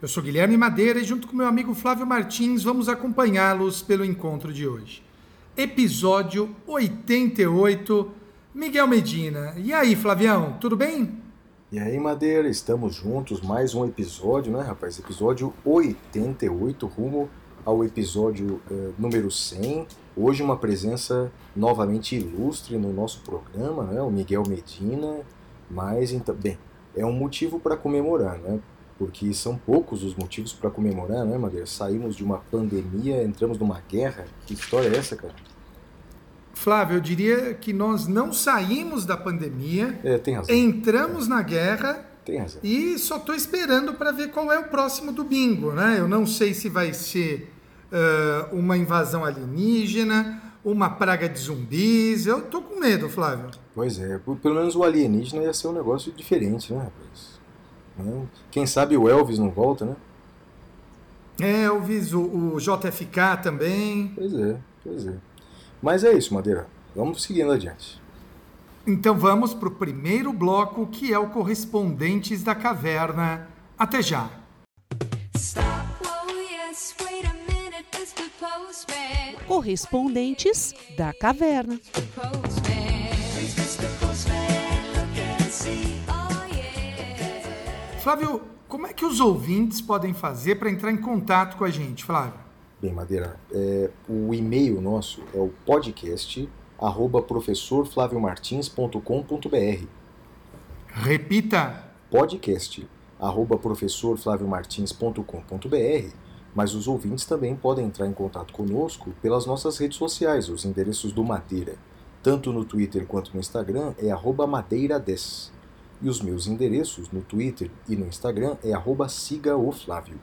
Eu sou Guilherme Madeira e, junto com meu amigo Flávio Martins, vamos acompanhá-los pelo encontro de hoje. Episódio 88, Miguel Medina. E aí, Flavião, tudo bem? E aí, Madeira, estamos juntos, mais um episódio, né, rapaz? Episódio 88, rumo ao episódio eh, número 100. Hoje uma presença novamente ilustre no nosso programa, né? O Miguel Medina, mas então, bem, é um motivo para comemorar, né? Porque são poucos os motivos para comemorar, né, Madeira? Saímos de uma pandemia, entramos numa guerra. Que história é essa, cara? Flávio, eu diria que nós não saímos da pandemia, É, tem razão. entramos na guerra Tem razão. E só estou esperando para ver qual é o próximo domingo, né? Eu não sei se vai ser ah, uma invasão alienígena, uma praga de zumbis. Eu tô com medo, Flávio. Pois é, pelo menos o alienígena ia ser um negócio diferente, né, rapaz? Né? Quem sabe o Elvis não volta, né? Elvis, o, o JFK também. Pois é, pois é. Mas é isso, Madeira. Vamos seguindo adiante. Então vamos para o primeiro bloco, que é o Correspondentes da Caverna. Até já! Oh. Correspondentes da Caverna. Flávio, como é que os ouvintes podem fazer para entrar em contato com a gente, Flávio? Bem, Madeira, é, o e-mail nosso é o podcast arroba professorflaviomartins.com.br Repita! podcast arroba professorflaviomartins.com.br mas os ouvintes também podem entrar em contato conosco pelas nossas redes sociais, os endereços do Madeira. Tanto no Twitter quanto no Instagram é arroba madeira10. E os meus endereços no Twitter e no Instagram é sigaoflávio.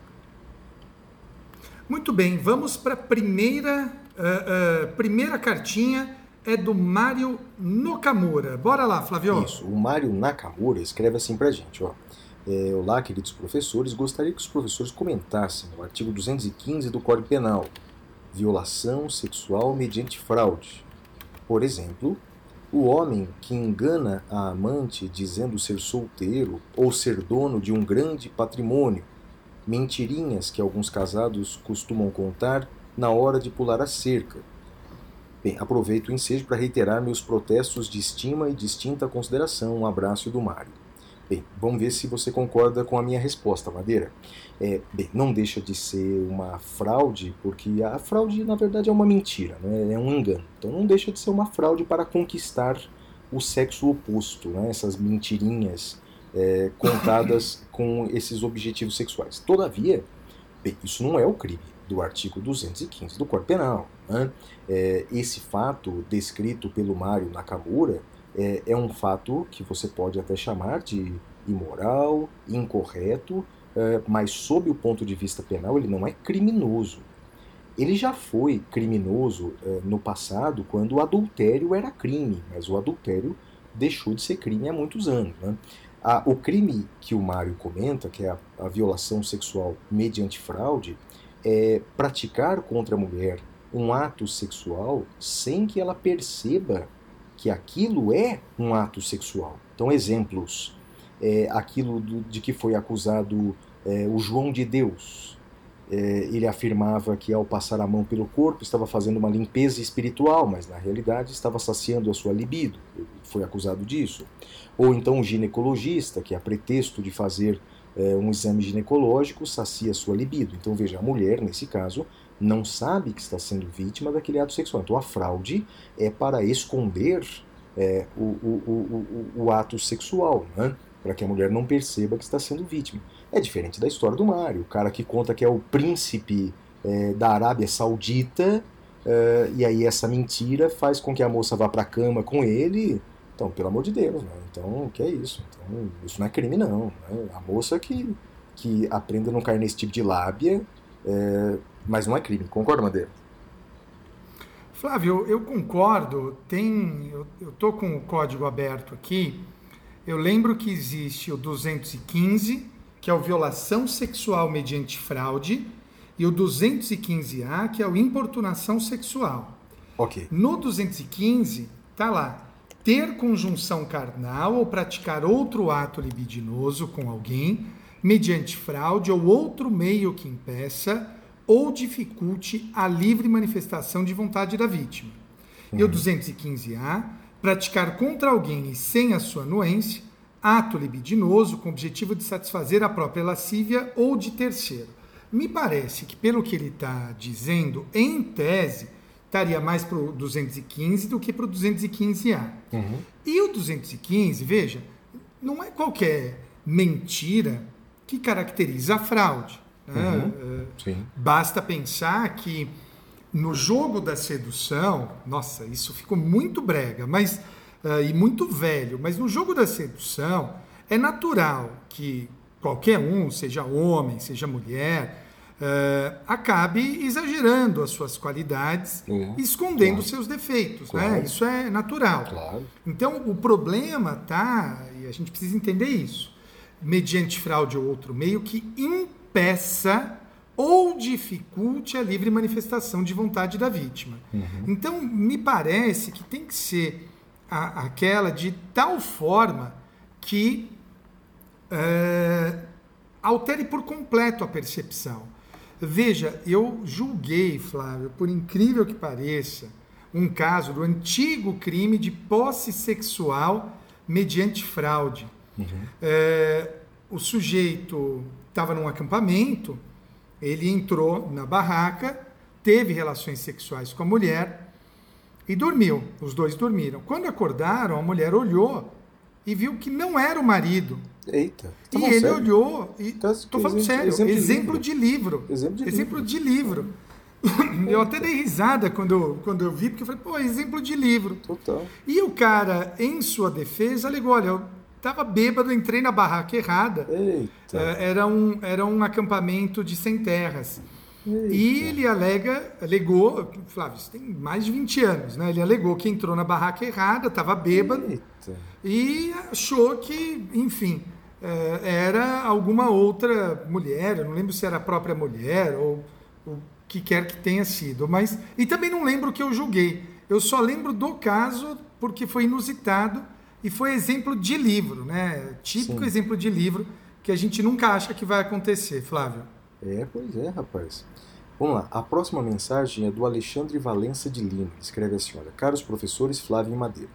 Muito bem, vamos para a primeira, ah, ah, primeira cartinha, é do Mário Nokamura. Bora lá, Flávio. Isso, o Mário Nakamura escreve assim pra gente, ó. É, Olá, queridos professores, gostaria que os professores comentassem o artigo 215 do Código Penal, violação sexual mediante fraude. Por exemplo, o homem que engana a amante dizendo ser solteiro ou ser dono de um grande patrimônio, mentirinhas que alguns casados costumam contar na hora de pular a cerca. Bem, aproveito o ensejo para reiterar meus protestos de estima e distinta consideração. Um abraço do Mário. Bem, vamos ver se você concorda com a minha resposta, Madeira. É, bem, não deixa de ser uma fraude, porque a fraude, na verdade, é uma mentira, né? é um engano. Então não deixa de ser uma fraude para conquistar o sexo oposto, né? essas mentirinhas é, contadas com esses objetivos sexuais. Todavia, bem, isso não é o crime do artigo 215 do Código Penal. Né? É, esse fato descrito pelo Mário Nakamura é, é um fato que você pode até chamar de imoral, incorreto, mas sob o ponto de vista penal ele não é criminoso. Ele já foi criminoso é, no passado quando o adultério era crime, mas o adultério deixou de ser crime há muitos anos. Né? O crime que o Mário comenta, que é a, a violação sexual mediante fraude, é praticar contra a mulher um ato sexual sem que ela perceba que aquilo é um ato sexual. Então, exemplos: é, aquilo do- de que foi acusado é, o João de Deus. É, ele afirmava que ao passar a mão pelo corpo estava fazendo uma limpeza espiritual, mas na realidade estava saciando a sua libido. Foi acusado disso. Ou então o ginecologista, que a pretexto de fazer é, um exame ginecológico sacia sua libido. Então veja, a mulher, nesse caso, não sabe que está sendo vítima daquele ato sexual. Então a fraude é para esconder é, o, o, o, o, o ato sexual, né? Para que a mulher não perceba que está sendo vítima. É diferente da história do Mário, o cara que conta que é o príncipe é, da Arábia Saudita, é, e aí essa mentira faz com que a moça vá para a cama com ele. Então, pelo amor de Deus, né? Então, o que é isso? Então, isso não é crime, não. Né? A moça que que aprenda a não cair nesse tipo de lábia, é, mas não é crime. Concorda, Madeira? Flávio, eu concordo. Tem, eu, tô com o código aberto aqui. Eu lembro que existe o 215, que é o violação sexual mediante fraude, e o 215A, que é o importunação sexual. Ok. No 215, tá lá. Ter conjunção carnal ou praticar outro ato libidinoso com alguém, mediante fraude ou outro meio que impeça ou dificulte a livre manifestação de vontade da vítima. E o 215A, praticar contra alguém e sem a sua anuência, ato libidinoso com o objetivo de satisfazer a própria lascívia ou de terceiro. Me parece que, pelo que ele está dizendo, em tese, estaria mais para o 215 do que para o 215A. E o 215, veja, não é qualquer mentira que caracteriza a fraude. né? Eh, Sim. Basta pensar que no jogo da sedução, nossa, isso ficou muito brega, mas ah, e muito velho, mas no jogo da sedução é natural que qualquer um, seja homem, seja mulher, ah, acabe exagerando as suas qualidades, Uhum, escondendo claro. seus defeitos, Claro. né? Isso é natural. Claro. Então, o problema tá, e a gente precisa entender isso, mediante fraude ou outro meio que impeça ou dificulte a livre manifestação de vontade da vítima. Então, me parece que tem que ser a- aquela de tal forma que eh, altere por completo a percepção. Veja, eu julguei, Flávio, por incrível que pareça, um caso do antigo crime de posse sexual mediante fraude. É, o sujeito estava num acampamento, ele entrou na barraca, teve relações sexuais com a mulher e dormiu. Os dois dormiram. Quando acordaram, a mulher olhou e viu que não era o marido. Eita. E Tá ele sério? olhou e Tá- tô falando exemplo- sério, exemplo exemplo, de de livro. Exemplo de exemplo livro. de livro. Eu até dei risada quando eu, quando eu vi, porque eu falei, pô, exemplo de livro. Total. E o cara, em sua defesa, alegou, olha, eu tava bêbado, entrei na barraca errada. Eita. É, Era um, era um acampamento de sem terras. E ele alega, alegou, Flávio, isso tem mais de 20 anos, né? Ele alegou que entrou na barraca errada, estava bêbado Eita. e achou que, enfim, eh, era alguma outra mulher, eu não lembro se era a própria mulher ou o que quer que tenha sido, mas e também não lembro o que eu julguei. Eu só lembro do caso porque foi inusitado e foi exemplo de livro, né? Típico Sim. exemplo de livro que a gente nunca acha que vai acontecer, Flávio. É, pois é, rapaz. Vamos lá. A próxima mensagem é do Alexandre Valença de Lima. Escreve assim: Olha, caros professores Flávio e Madeira,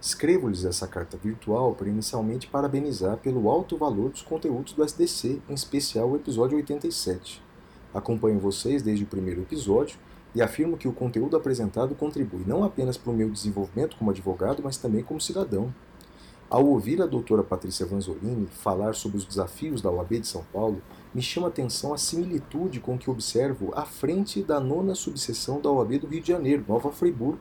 escrevo-lhes essa carta virtual para inicialmente parabenizar pelo alto valor dos conteúdos do SDC, em especial o episódio 87. Acompanho vocês desde o primeiro episódio e afirmo que o conteúdo apresentado contribui não apenas para o meu desenvolvimento como advogado, mas também como cidadão. Ao ouvir a doutora Patrícia Vanzolini falar sobre os desafios da OAB de São Paulo, me chama a atenção a similitude com que observo à frente da nona subseção da OAB do Rio de Janeiro, Nova Friburgo,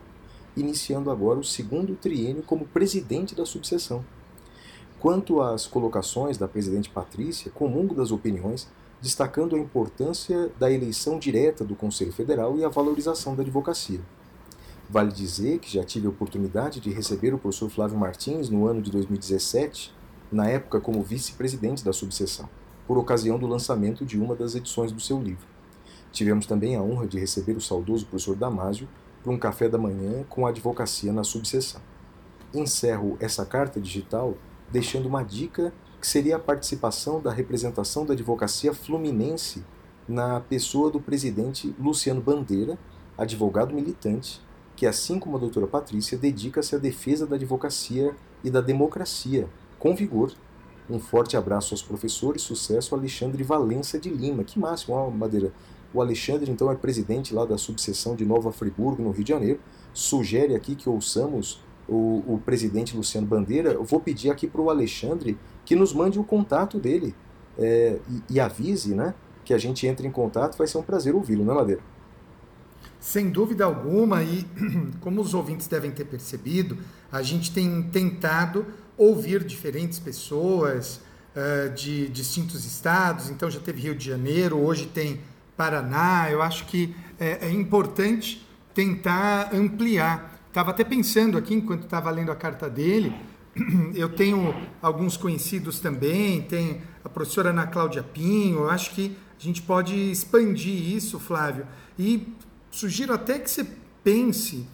iniciando agora o segundo triênio como presidente da subseção. Quanto às colocações da presidente Patrícia, comungo das opiniões, destacando a importância da eleição direta do Conselho Federal e a valorização da advocacia. Vale dizer que já tive a oportunidade de receber o professor Flávio Martins no ano de 2017, na época como vice-presidente da subseção, por ocasião do lançamento de uma das edições do seu livro. Tivemos também a honra de receber o saudoso professor Damásio para um café da manhã com a advocacia na subseção. Encerro essa carta digital deixando uma dica que seria a participação da representação da advocacia fluminense na pessoa do presidente Luciano Bandeira, advogado militante, que, assim como a doutora Patrícia, dedica-se à defesa da advocacia e da democracia, com vigor. Um forte abraço aos professores, sucesso Alexandre Valença de Lima. Que máximo, ó, Madeira. O Alexandre, então, é presidente lá da subseção de Nova Friburgo, no Rio de Janeiro. Sugere aqui que ouçamos o, o presidente Luciano Bandeira. Eu vou pedir aqui para o Alexandre que nos mande o contato dele é, e, e avise né, que a gente entre em contato. Vai ser um prazer ouvi-lo, né, Madeira? Sem dúvida alguma, e como os ouvintes devem ter percebido, a gente tem tentado ouvir diferentes pessoas, eh, de distintos estados, então já teve Rio de Janeiro, hoje tem Paraná. Eu acho que é, é importante tentar ampliar. Estava até pensando aqui, enquanto estava lendo a carta dele, eu tenho alguns conhecidos também, tem a professora Ana Cláudia Pinho, eu acho que a gente pode expandir isso, Flávio. E sugiro até que você pense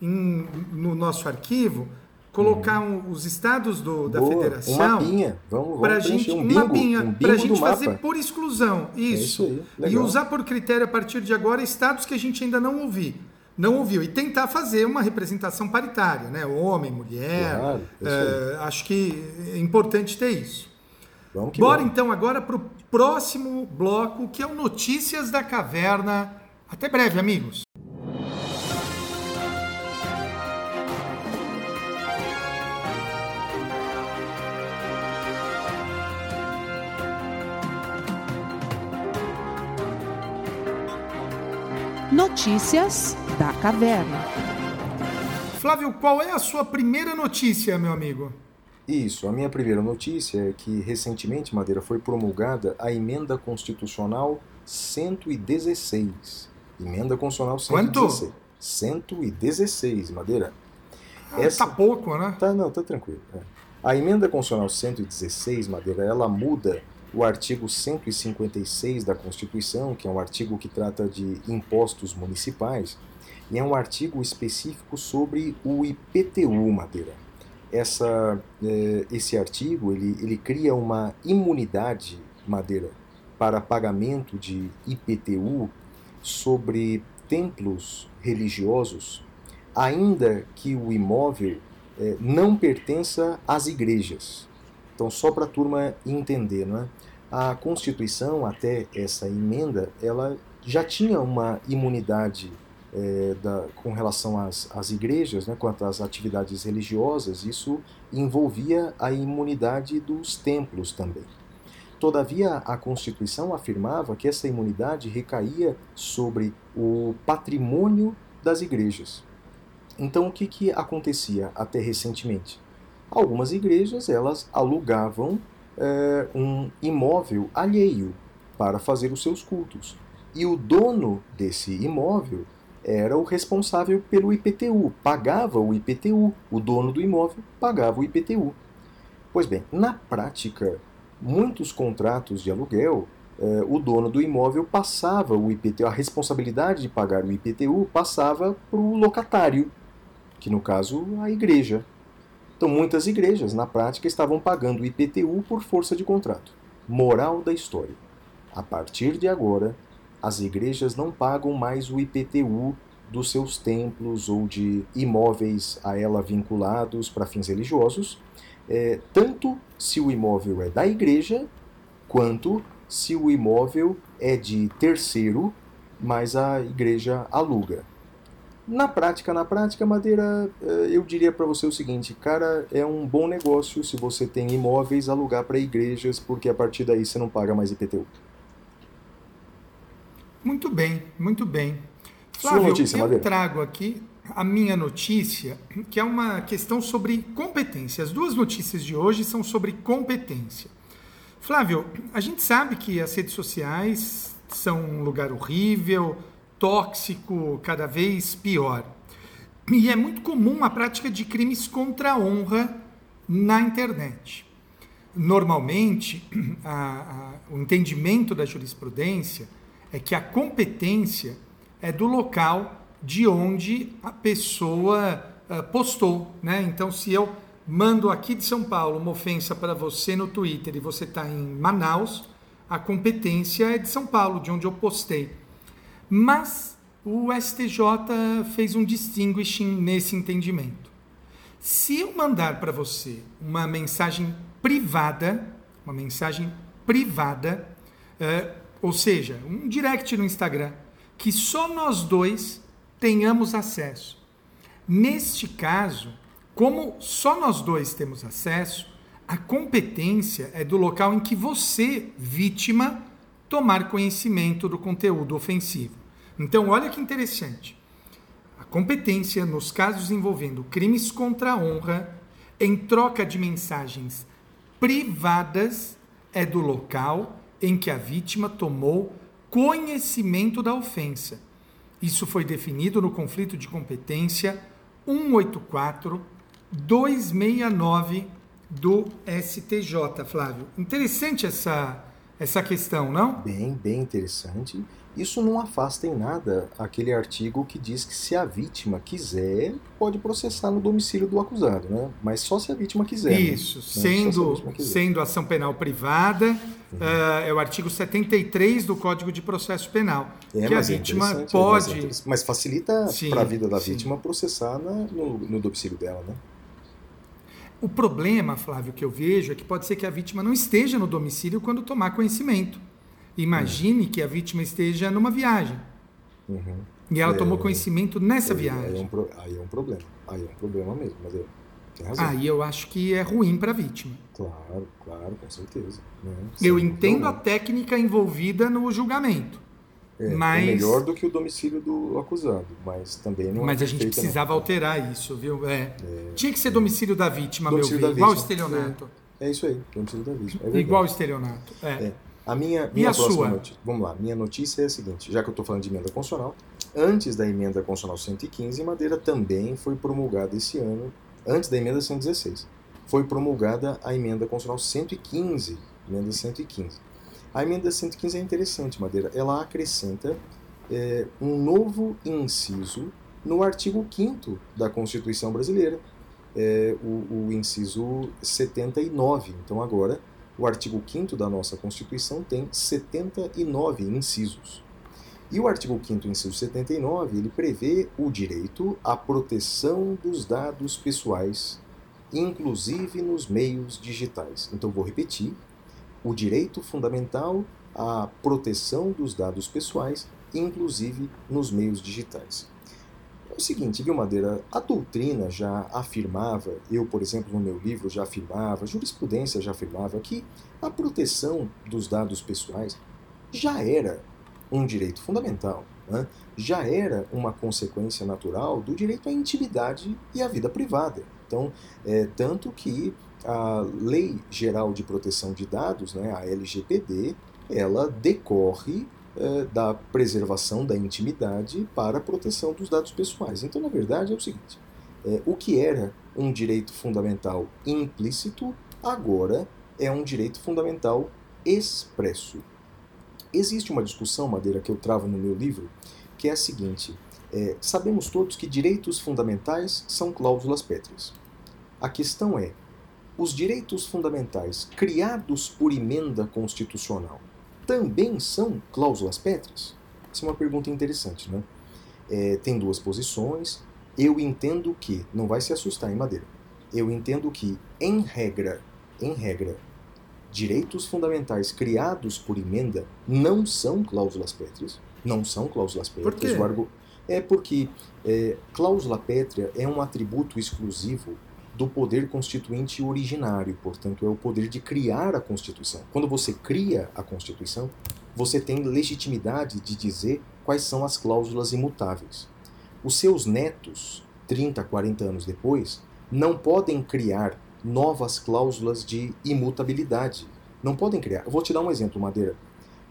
em- no nosso arquivo, colocar um- os estados do- da Uhum. Boa, federação mapinha. Vamos, para vamos gente um bingo, pinha, um para bingo gente fazer mapa. por exclusão isso, isso aí, e usar por critério a partir de agora estados que a gente ainda não ouviu não ouviu. E tentar fazer uma representação paritária né? Homem mulher Claro, eh, acho que é importante ter isso. Vamos que bora vamos. então agora para o próximo bloco que é o notícias da caverna. Até breve amigos. Notícias da Caverna. Flávio qual é a sua primeira notícia meu amigo Isso, a minha primeira notícia é que recentemente, Madeira, foi promulgada a emenda constitucional 116. Emenda constitucional Quanto? 116. 116, Madeira. Ah, Essa- tá pouco né Tá, não, tá tranquilo. é. A emenda constitucional 116, Madeira, ela muda o artigo 156 da Constituição, que é um artigo que trata de impostos municipais, e é um artigo específico sobre o IPTU, Madeira. Essa, eh, esse artigo ele, ele cria uma imunidade, Madeira, para pagamento de IPTU sobre templos religiosos, ainda que o imóvel eh, não pertença às igrejas. Então, só para a turma entender, não é? a Constituição, até essa emenda, ela já tinha uma imunidade eh, da- com relação às, às igrejas, né, quanto às atividades religiosas, isso envolvia a imunidade dos templos também. Todavia, a Constituição afirmava que essa imunidade recaía sobre o patrimônio das igrejas. Então, o que, que acontecia até recentemente? Algumas igrejas elas alugavam eh, um imóvel alheio para fazer os seus cultos. E o dono desse imóvel era o responsável pelo IPTU, pagava o IPTU, o dono do imóvel pagava o IPTU. Pois bem, na prática, muitos contratos de aluguel, eh, o dono do imóvel passava o IPTU, a responsabilidade de pagar o IPTU passava para o locatário, que no caso a igreja. Então muitas igrejas, na prática, estavam pagando o IPTU por força de contrato. Moral da história: a partir de agora, as igrejas não pagam mais o IPTU dos seus templos ou de imóveis a ela vinculados para fins religiosos, eh, tanto se o imóvel é da igreja, quanto se o imóvel é de terceiro, mas a igreja aluga. Na prática, na prática, Madeira, eh, eu diria para você o seguinte, cara, é um bom negócio se você tem imóveis alugar para igrejas, porque a partir daí você não paga mais IPTU. Muito bem, muito bem. Sua Flávio, notícia, eu Madeira. trago aqui a minha notícia, que é uma questão sobre competência. As duas notícias de hoje são sobre competência. Flávio, a gente sabe que as redes sociais são um lugar horrível, tóxico, cada vez pior. E é muito comum a prática de crimes contra a honra na internet. Normalmente, a- a- o entendimento da jurisprudência é que a competência é do local de onde a pessoa ah, postou. Né? Então, se eu mando aqui de São Paulo uma ofensa para você no Twitter e você está em Manaus, a competência é de São Paulo, de onde eu postei. Mas o STJ fez um distinguishing nesse entendimento. Se eu mandar para você uma mensagem privada, uma mensagem privada, eh, ou seja, um direct no Instagram, que só nós dois tenhamos acesso. Neste caso, como só nós dois temos acesso, a competência é do local em que você, vítima, tomar conhecimento do conteúdo ofensivo. Então, olha que interessante. A competência nos casos envolvendo crimes contra a honra, em troca de mensagens privadas, é do local em que a vítima tomou conhecimento da ofensa. Isso foi definido no conflito de competência 184 269 do STJ, Flávio. Interessante essa essa questão, não? Bem, bem interessante. Isso não afasta em nada aquele artigo que diz que se a vítima quiser, pode processar no domicílio do acusado, né? Mas só se a vítima quiser. né? Isso, Né? Se sendo, vítima quiser. sendo ação penal privada, eh, é o artigo 73 do Código de Processo Penal, É, que a é vítima pode. Mas, é. Mas facilita Sim, para a vida da sim. vítima processar na- no, no domicílio dela, né? O problema, Flávio, que eu vejo é que pode ser que a vítima não esteja no domicílio quando tomar conhecimento. Imagine que a vítima esteja numa viagem Uhum. e ela É, tomou conhecimento nessa Aí é, viagem. um, pro- aí é um problema. Aí é um problema mesmo, mas eu. Aí eu acho que é ruim para a vítima. Claro, claro, com certeza. né? Eu Sem entendo a dúvida. técnica envolvida no julgamento, É, é mas melhor do que o domicílio do acusado, mas também não é Mas a gente perfeito, não. precisava alterar isso, viu? É. Tinha que ser domicílio da vítima, Domicílio meu bem. Igual estelionato. É isso aí, domicílio da vítima. É. Igual estelionato. É. É. A minha, minha a próxima sua? notícia. Vamos lá, minha notícia é a seguinte: já que eu estou falando de emenda constitucional, antes da emenda constitucional 115, Madeira também foi promulgada esse ano, antes da emenda 116, foi promulgada a emenda constitucional 115. Emenda 115. A emenda 115 é interessante, Madeira. Ela acrescenta é, um novo inciso no artigo 5 da Constituição Brasileira, é, o, o inciso 79. Então, agora, o artigo 5 da nossa Constituição tem 79 incisos. E o artigo 5 inciso 79, ele prevê o direito à proteção dos dados pessoais, inclusive nos meios digitais. Então, vou repetir: o direito fundamental à proteção dos dados pessoais, inclusive nos meios digitais. É o seguinte, viu, Madeira? A doutrina já afirmava, eu, por exemplo, no meu livro já afirmava, a jurisprudência já afirmava que a proteção dos dados pessoais já era um direito fundamental, né? já era uma consequência natural do direito à intimidade e à vida privada. Então, é, tanto que a Lei Geral de Proteção de Dados, né, a LGPD, ela decorre eh, da preservação da intimidade para a proteção dos dados pessoais. Então, na verdade, é o seguinte: eh, o que era um direito fundamental implícito, agora é um direito fundamental expresso. Existe uma discussão, Madeira, que eu travo no meu livro, que é a seguinte: eh, sabemos todos que direitos fundamentais são cláusulas pétreas. A questão é: os direitos fundamentais criados por emenda constitucional também são cláusulas pétreas? Essa é uma pergunta interessante, né? É, tem duas posições. Eu entendo que, não vai se assustar em madeira, eu entendo que, em regra, em regra, direitos fundamentais criados por emenda não são cláusulas pétreas. Não são cláusulas pétreas. quê? O argu- É porque é, cláusula pétrea é um atributo exclusivo do poder constituinte originário, portanto, é o poder de criar a Constituição. Quando você cria a Constituição, você tem legitimidade de dizer quais são as cláusulas imutáveis. Os seus netos, 30, 40 anos depois, não podem criar novas cláusulas de imutabilidade. Não podem criar. Eu vou te dar um exemplo, Madeira.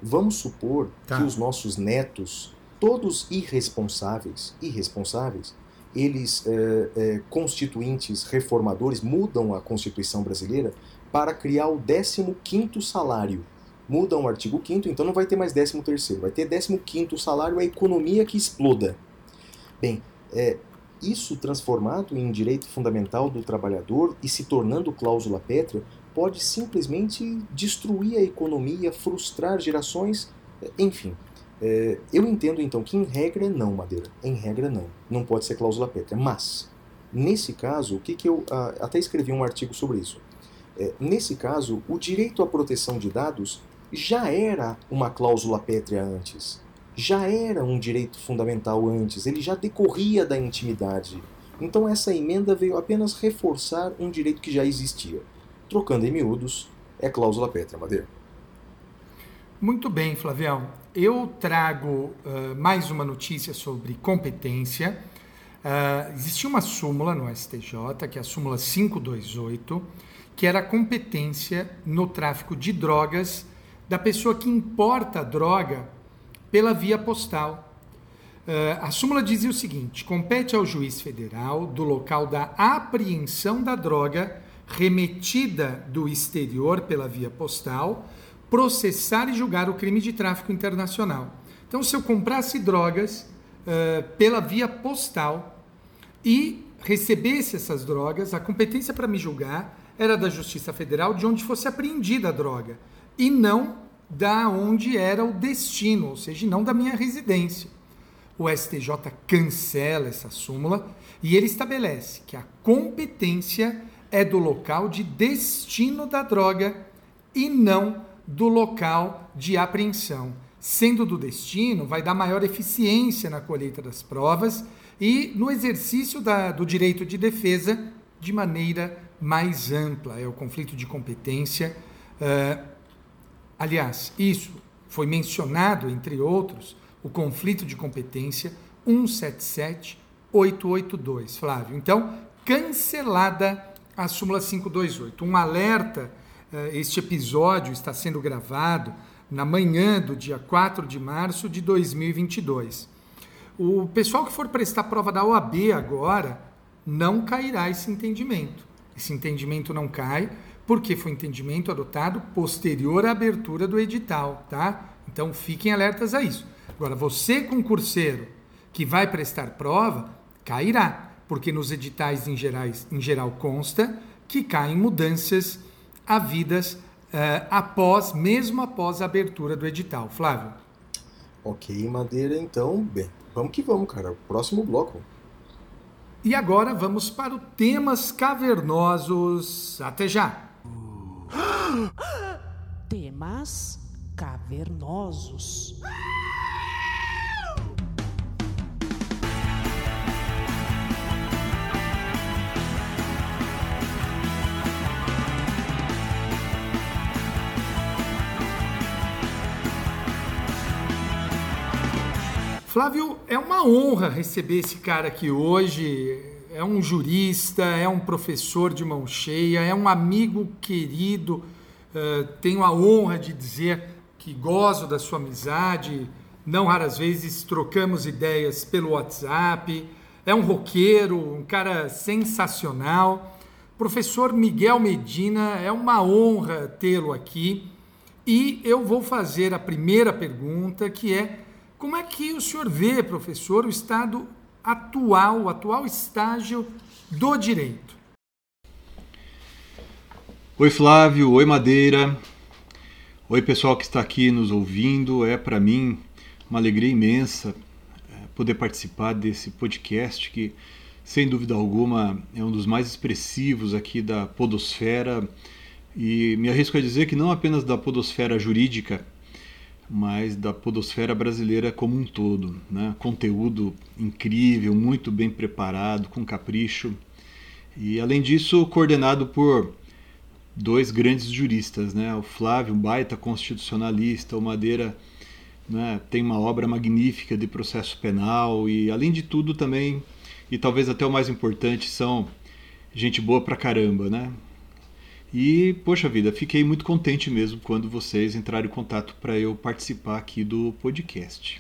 Vamos supor Tá. que os nossos netos, todos irresponsáveis, irresponsáveis, eles, eh, eh, constituintes reformadores, mudam a Constituição brasileira para criar o 15º salário. Mudam o artigo 5º, então não vai ter mais 13º, vai ter 15º salário, a economia que exploda. Bem, é, isso transformado em direito fundamental do trabalhador e se tornando cláusula pétrea, pode simplesmente destruir a economia, frustrar gerações, enfim. É, eu entendo então que em regra não, Madeira. Em regra não. Não pode ser cláusula pétrea. Mas, nesse caso, o que, que eu até escrevi um artigo sobre isso. É, nesse caso, o direito à proteção de dados já era uma cláusula pétrea antes. Já era um direito fundamental antes. Ele já decorria da intimidade. Então essa emenda veio apenas reforçar um direito que já existia. Trocando em miúdos, é cláusula pétrea, Madeira. Muito bem, Flavião. Eu trago ah, mais uma notícia sobre competência. Ah, existia uma súmula no STJ, que é a súmula 528, que era a competência no tráfico de drogas da pessoa que importa a droga pela via postal. Uh, a súmula dizia o seguinte: compete ao juiz federal, do local da apreensão da droga remetida do exterior pela via postal, processar e julgar o crime de tráfico internacional. Então, se eu comprasse drogas uh, pela via postal e recebesse essas drogas, a competência para me julgar era da Justiça Federal de onde fosse apreendida a droga e não da onde era o destino, ou seja, não da minha residência o STJ cancela essa súmula e ele estabelece que a competência é do local de destino da droga e não do local de apreensão. Sendo do destino, vai dar maior eficiência na colheita das provas e no exercício da, do direito de defesa de maneira mais ampla. É o conflito de competência. Uh, aliás, isso foi mencionado, entre outros, o conflito de competência 177882, Flávio. Então, cancelada a súmula 528. Um alerta, este episódio está sendo gravado na manhã do dia 4 de março de 2022. O pessoal que for prestar prova da OAB agora não cairá esse entendimento. Esse entendimento não cai porque foi entendimento adotado posterior à abertura do edital, tá? Então fiquem alertas a isso. Agora, você, concurseiro, que vai prestar prova, cairá, porque nos editais em, gerais, em geral consta que caem mudanças havidas uh, após, mesmo após a abertura do edital. Flávio. Ok, Madeira, então, bem, vamos que vamos, cara. Próximo bloco. E agora vamos para o temas cavernosos. Até já! Temas cavernosos. Flávio, é uma honra receber esse cara aqui hoje. É um jurista, é um professor de mão cheia, é um amigo querido. Uh, tenho a honra de dizer que gozo da sua amizade. Não raras vezes trocamos ideias pelo WhatsApp. É um roqueiro, um cara sensacional. Professor Miguel Medina, é uma honra tê-lo aqui. E eu vou fazer a primeira pergunta, que é como é que o senhor vê, professor, o estado atual, o atual estágio do direito? Oi, Flávio. Oi, Madeira. Oi, pessoal que está aqui nos ouvindo. É para mim uma alegria imensa é, poder participar desse podcast que, sem dúvida alguma, é um dos mais expressivos aqui da Podosfera. E me arrisco a dizer que não apenas da Podosfera jurídica, mas da podosfera brasileira como um todo. Né? Conteúdo incrível, muito bem preparado, com capricho. E além disso, coordenado por dois grandes juristas, né? o Flávio, um baita constitucionalista, o Madeira né, tem uma obra magnífica de processo penal e, além de tudo, também, e talvez até o mais importante, são gente boa pra caramba, né? E, poxa vida, fiquei muito contente mesmo quando vocês entraram em contato para eu participar aqui do podcast.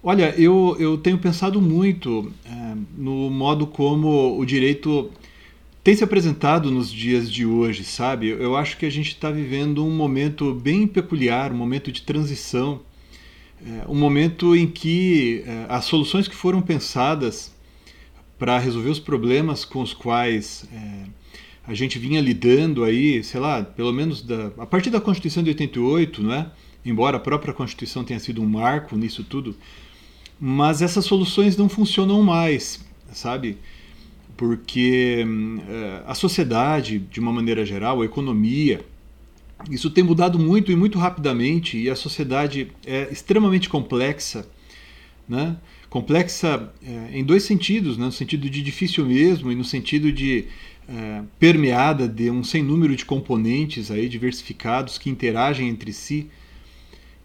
Olha, eu, eu tenho pensado muito é, no modo como o direito tem se apresentado nos dias de hoje, sabe? Eu acho que a gente está vivendo um momento bem peculiar, um momento de transição, é, um momento em que é, as soluções que foram pensadas para resolver os problemas com os quais é, a gente vinha lidando aí, sei lá, pelo menos da, a partir da Constituição de 88, não é? embora a própria Constituição tenha sido um marco nisso tudo, mas essas soluções não funcionam mais, sabe? Porque uh, a sociedade, de uma maneira geral, a economia, isso tem mudado muito e muito rapidamente, e a sociedade é extremamente complexa, né? complexa é, em dois sentidos, né? no sentido de difícil mesmo e no sentido de é, permeada de um sem número de componentes aí diversificados que interagem entre si.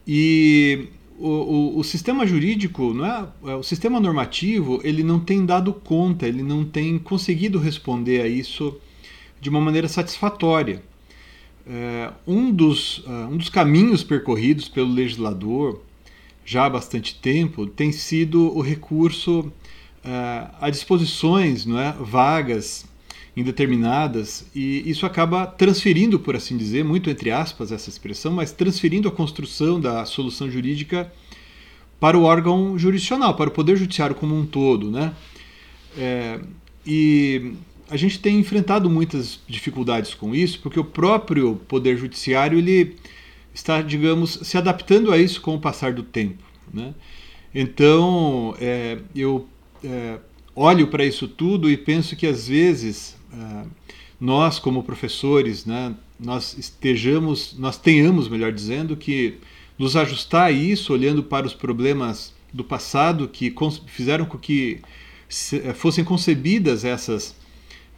E o, o, o, sistema jurídico, não é, é, o sistema normativo, ele não tem dado conta, ele não tem conseguido responder a isso de uma maneira satisfatória. É, um, dos, uh, um dos caminhos percorridos pelo legislador já há bastante tempo tem sido o recurso uh, a disposições não é, vagas indeterminadas e isso acaba transferindo, por assim dizer, muito entre aspas essa expressão, mas transferindo a construção da solução jurídica para o órgão jurisdicional, para o Poder Judiciário como um todo. Né? É, e a gente tem enfrentado muitas dificuldades com isso, porque o próprio Poder Judiciário ele está, digamos, se adaptando a isso com o passar do tempo. Né? Então, é, eu é, olho para isso tudo e penso que às vezes nós, como professores, né, nós estejamos, nós tenhamos, melhor dizendo, que nos ajustar a isso, olhando para os problemas do passado que fizeram com que eh, fossem concebidas essas,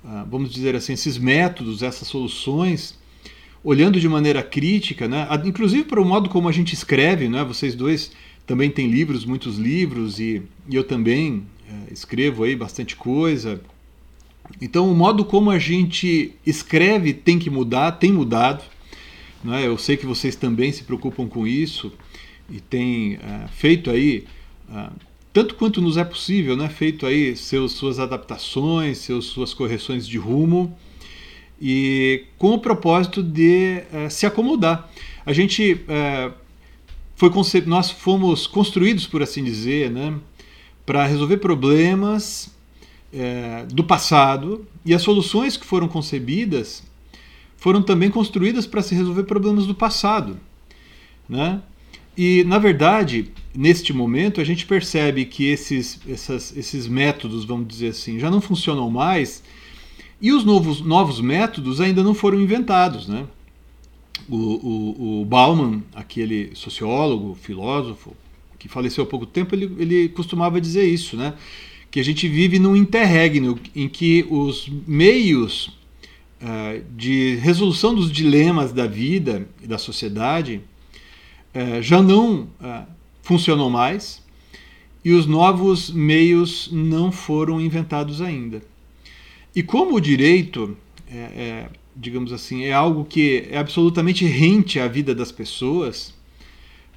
ah, vamos dizer assim, esses métodos, essas soluções, olhando de maneira crítica, né? inclusive para o modo como a gente escreve, né? vocês dois também têm livros, muitos livros, e, e eu também é, escrevo aí bastante coisa. Então, o modo como a gente escreve tem que mudar, tem mudado. Né? Eu sei que vocês também se preocupam com isso e têm uh, feito aí, uh, tanto quanto nos é possível, né? feito aí seus, suas adaptações, seus, suas correções de rumo e com o propósito de uh, se acomodar. A gente foi nós fomos construídos, por assim dizer, né? para resolver problemas do passado e as soluções que foram concebidas foram também construídas para se resolver problemas do passado. Né? E, na verdade, neste momento, a gente percebe que esses, essas, esses métodos, vamos dizer assim, já não funcionam mais e os novos, novos métodos ainda não foram inventados. Né? O, o, o Bauman, aquele sociólogo, filósofo, que faleceu há pouco tempo, ele, ele costumava dizer isso, né? Que a gente vive num interregno em que os meios eh, de resolução dos dilemas da vida e da sociedade uh, já não uh, funcionam mais e os novos meios não foram inventados ainda. E como o direito, é, é, digamos assim, é algo que é absolutamente rente à vida das pessoas,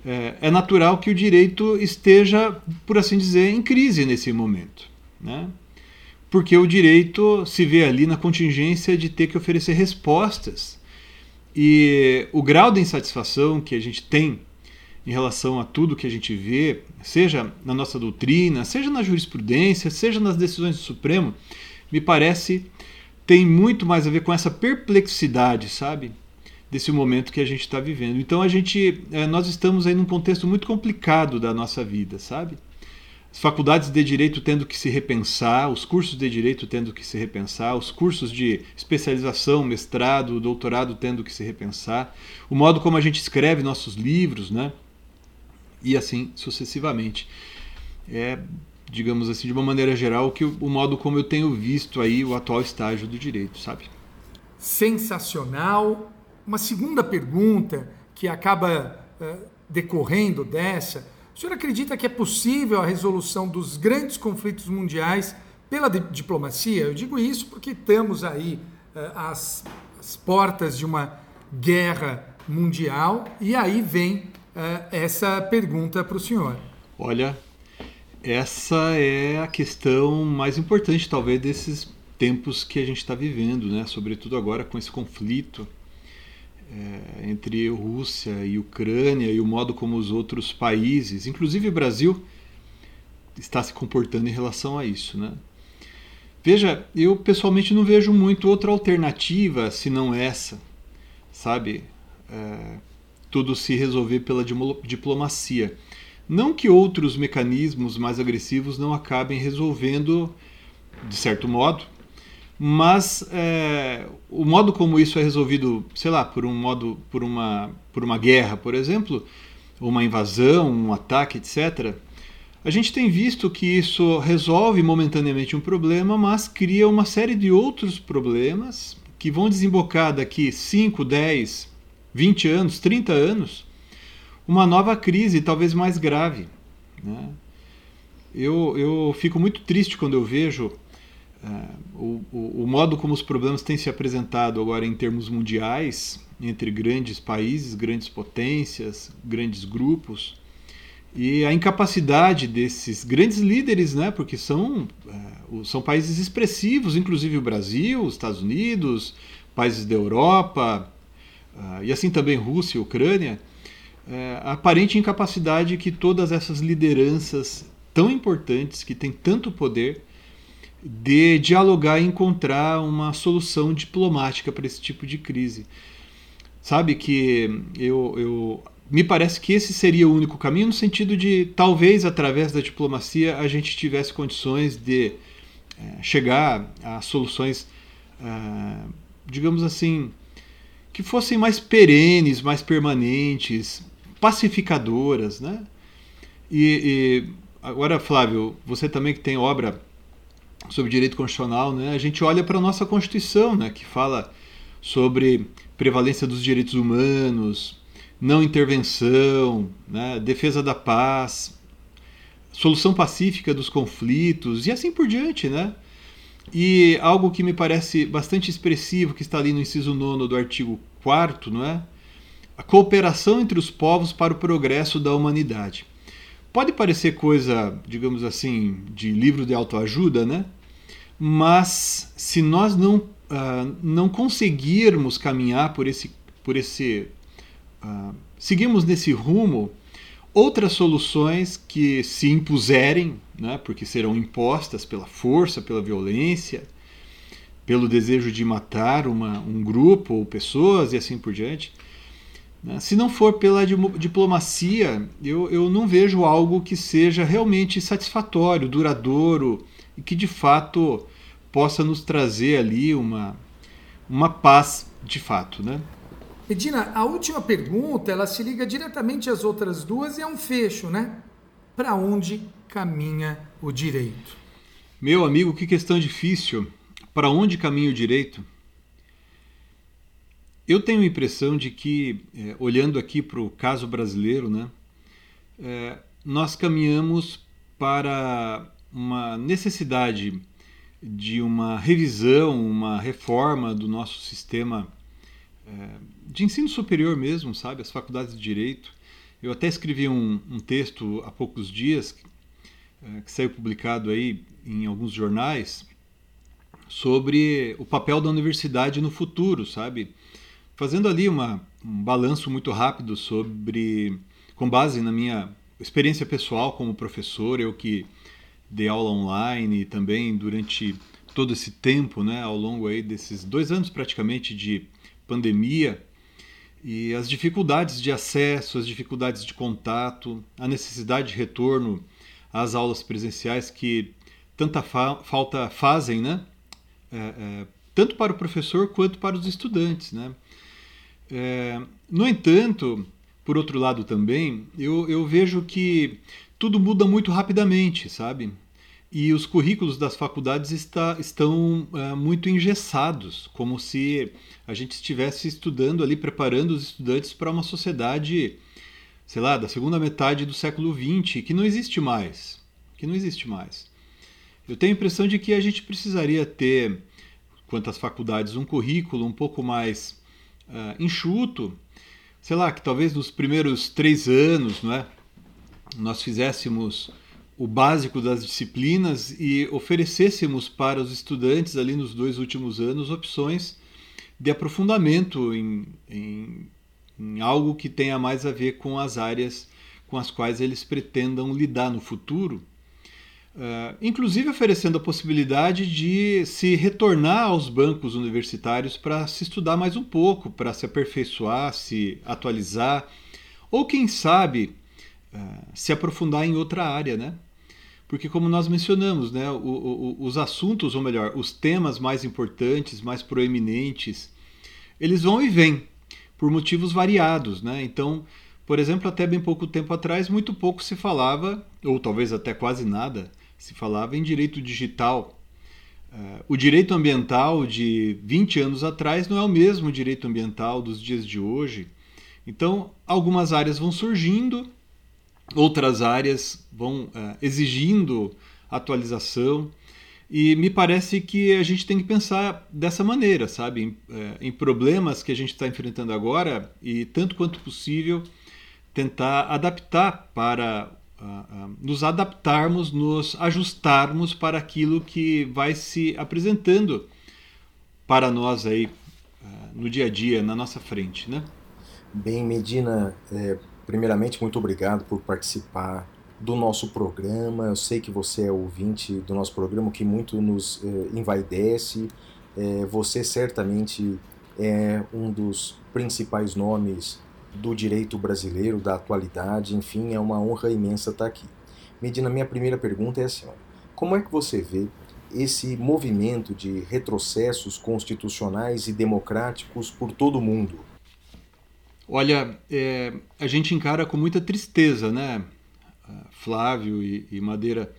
é, é natural que o direito esteja, por assim dizer, em crise nesse momento. Né? porque o direito se vê ali na contingência de ter que oferecer respostas. E o grau de insatisfação que a gente tem em relação a tudo que a gente vê, seja na nossa doutrina, seja na jurisprudência, seja nas decisões do Supremo, me parece tem muito mais a ver com essa perplexidade, sabe? Desse momento que a gente está vivendo. Então a gente, eh, nós estamos aí num contexto muito complicado da nossa vida, sabe? as faculdades de direito tendo que se repensar, os cursos de direito tendo que se repensar, os cursos de especialização, mestrado, doutorado tendo que se repensar, o modo como a gente escreve nossos livros, né? E assim sucessivamente. É, digamos assim, de uma maneira geral, que o, o modo como eu tenho visto aí o atual estágio do direito, sabe? Sensacional. Uma segunda pergunta que acaba uh, decorrendo dessa o senhor acredita que é possível a resolução dos grandes conflitos mundiais pela diplomacia? Eu digo isso porque estamos aí uh, às, às, portas de uma guerra mundial e aí vem uh, essa pergunta para o senhor. Olha, essa é a questão mais importante, talvez, desses tempos que a gente está vivendo, né? sobretudo agora com esse conflito é, entre Rússia e Ucrânia e o modo como os outros países, inclusive o Brasil, está se comportando em relação a isso. Né? Veja, eu pessoalmente não vejo muito outra alternativa senão essa, sabe? É, tudo se resolver pela diplomacia. Não que outros mecanismos mais agressivos não acabem resolvendo, de certo modo, mas é, o modo como isso é resolvido, sei lá, por um modo, por uma, por uma guerra, por exemplo, uma invasão, um ataque, etc. A gente tem visto que isso resolve momentaneamente um problema, mas cria uma série de outros problemas que vão desembocar daqui 5, 10, 20 anos, 30 anos, uma nova crise, talvez mais grave. Né? Eu, eu fico muito triste quando eu vejo uh, o, o, modo como os problemas têm se apresentado agora em termos mundiais, entre grandes países, grandes potências, grandes grupos, e a incapacidade desses grandes líderes, né, porque são, uh, são países expressivos, inclusive o Brasil, os Estados Unidos, países da Europa, uh, e assim também Rússia e Ucrânia, uh, a aparente incapacidade que todas essas lideranças tão importantes, que têm tanto poder, de dialogar e encontrar uma solução diplomática para esse tipo de crise. Sabe que eu, eu me parece que esse seria o único caminho, no sentido de talvez através da diplomacia a gente tivesse condições de é, chegar a soluções, é, digamos assim, que fossem mais perenes, mais permanentes, pacificadoras, né? E, e agora, Flávio, você também que tem obra sobre direito constitucional, né? A gente olha para a nossa Constituição, né? Que fala sobre prevalência dos direitos humanos, não intervenção, né, defesa da paz, solução pacífica dos conflitos e assim por diante, né? E algo que me parece bastante expressivo, que está ali no inciso 9 do artigo 4 não é? A cooperação entre os povos para o progresso da humanidade. Pode parecer coisa, digamos assim, de livro de autoajuda, né? Mas se nós não, uh, não conseguirmos caminhar por esse, por esse ah, seguimos nesse rumo, outras soluções que se impuserem, né, porque serão impostas pela força, pela violência, pelo desejo de matar uma, um grupo ou pessoas e assim por diante. Né, se não for pela diplomacia, eu, eu não vejo algo que seja realmente satisfatório, duradouro e que de fato possa nos trazer ali uma, uma paz de fato. Né? Edina, a última pergunta, ela se liga diretamente às outras duas e é um fecho, né? Para onde caminha o direito? Meu amigo, que questão difícil. Para onde caminha o direito? Eu tenho a impressão de que, é, olhando aqui para o caso brasileiro, né, é, nós caminhamos para uma necessidade de uma revisão, uma reforma do nosso sistema é, de ensino superior mesmo, sabe? As faculdades de direito. Eu até escrevi um, um texto há poucos dias é, que saiu publicado aí em alguns jornais sobre o papel da universidade no futuro, sabe? Fazendo ali uma, um balanço muito rápido sobre, com base na minha experiência pessoal como professor, eu que dei aula online e também durante todo esse tempo, né, ao longo aí desses dois anos praticamente de pandemia e as dificuldades de acesso, as dificuldades de contato, a necessidade de retorno às aulas presenciais que tanta fa falta fazem, né? É, é, tanto para o professor quanto para os estudantes, né? É, no entanto, por outro lado também, eu, eu vejo que tudo muda muito rapidamente, sabe? e os currículos das faculdades está, estão é, muito engessados, como se a gente estivesse estudando ali, preparando os estudantes para uma sociedade, sei lá, da segunda metade do século XX, que não existe mais. Que não existe mais. Eu tenho a impressão de que a gente precisaria ter, quanto às faculdades, um currículo um pouco mais uh, enxuto, sei lá, que talvez nos primeiros três anos, não é? nós fizéssemos o básico das disciplinas e oferecêssemos para os estudantes ali nos dois últimos anos opções de aprofundamento em, em, em, algo que tenha mais a ver com as áreas com as quais eles pretendam lidar no futuro, uh, inclusive oferecendo a possibilidade de se retornar aos bancos universitários para se estudar mais um pouco, para se aperfeiçoar, se atualizar, ou quem sabe uh, se aprofundar em outra área, né? porque como nós mencionamos, né, o, o, os assuntos, ou melhor, os temas mais importantes, mais proeminentes, eles vão e vêm por motivos variados, né? Então, por exemplo, até bem pouco tempo atrás, muito pouco se falava, ou talvez até quase nada, se falava em direito digital. Uh, o direito ambiental de 20 anos atrás não é o mesmo direito ambiental dos dias de hoje. Então, algumas áreas vão surgindo, outras áreas vão uh, exigindo atualização. E me parece que a gente tem que pensar dessa maneira, sabe? Em, é, em problemas que a gente está enfrentando agora e, tanto quanto possível, tentar adaptar para nos adaptarmos, nos ajustarmos para aquilo que vai se apresentando para nós aí uh, no dia a dia, na nossa frente, né? Bem, Medina, é, primeiramente, muito obrigado por participar do nosso programa. Eu sei que você é ouvinte do nosso programa, que muito nos é, envaidece. É, você certamente é um dos principais nomes do direito brasileiro, da atualidade, enfim, é uma honra imensa estar aqui. Medina, minha primeira pergunta é assim: como é que você vê esse movimento de retrocessos constitucionais e democráticos por todo o mundo? Olha, é, a gente encara com muita tristeza, né, Flávio e, e Madeira,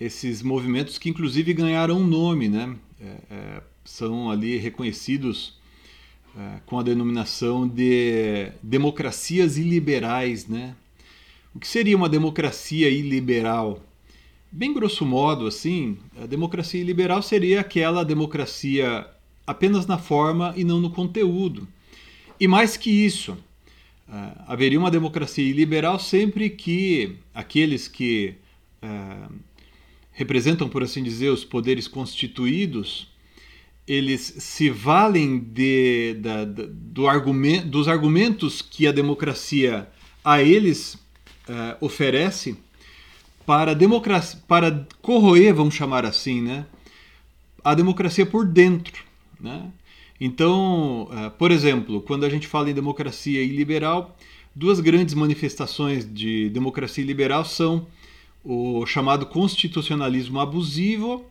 esses movimentos que inclusive ganharam um nome, né, é, é, são ali reconhecidos com a denominação de democracias iliberais, né? O que seria uma democracia iliberal? Bem grosso modo, assim, a democracia iliberal seria aquela democracia apenas na forma e não no conteúdo. E mais que isso, uh, haveria uma democracia iliberal sempre que aqueles que uh, representam, por assim dizer, os poderes constituídos eles se valem de, da, da, do argumento, dos argumentos que a democracia a eles uh, oferece para, democracia, para corroer, vamos chamar assim, né, a democracia por dentro. Né? Então, uh, por exemplo, quando a gente fala em democracia iliberal, duas grandes manifestações de democracia liberal são o chamado constitucionalismo abusivo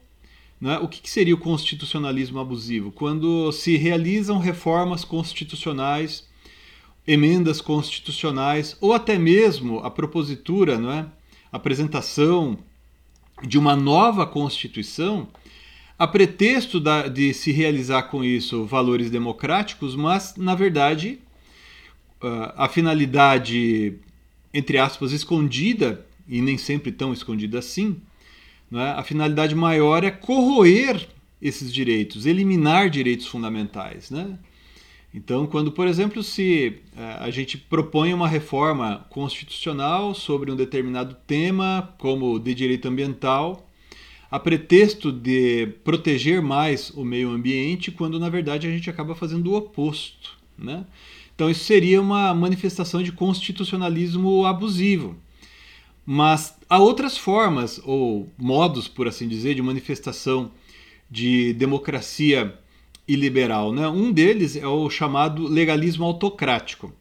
né? O que, que seria o constitucionalismo abusivo? Quando se realizam reformas constitucionais, emendas constitucionais, ou até mesmo a propositura, não é? a apresentação de uma nova Constituição, a pretexto da, de se realizar com isso valores democráticos, mas, na verdade, ah, a finalidade, entre aspas, escondida, e nem sempre tão escondida assim, né? A finalidade maior é corroer esses direitos, eliminar direitos fundamentais. Né? Então, quando, por exemplo, se uh, a gente propõe uma reforma constitucional sobre um determinado tema, como de direito ambiental, a pretexto de proteger mais o meio ambiente, quando na verdade a gente acaba fazendo o oposto. Né? Então, isso seria uma manifestação de constitucionalismo abusivo. Mas há outras formas, ou modos, por assim dizer, de manifestação de democracia iliberal. Né? Um deles é o chamado legalismo autocrático.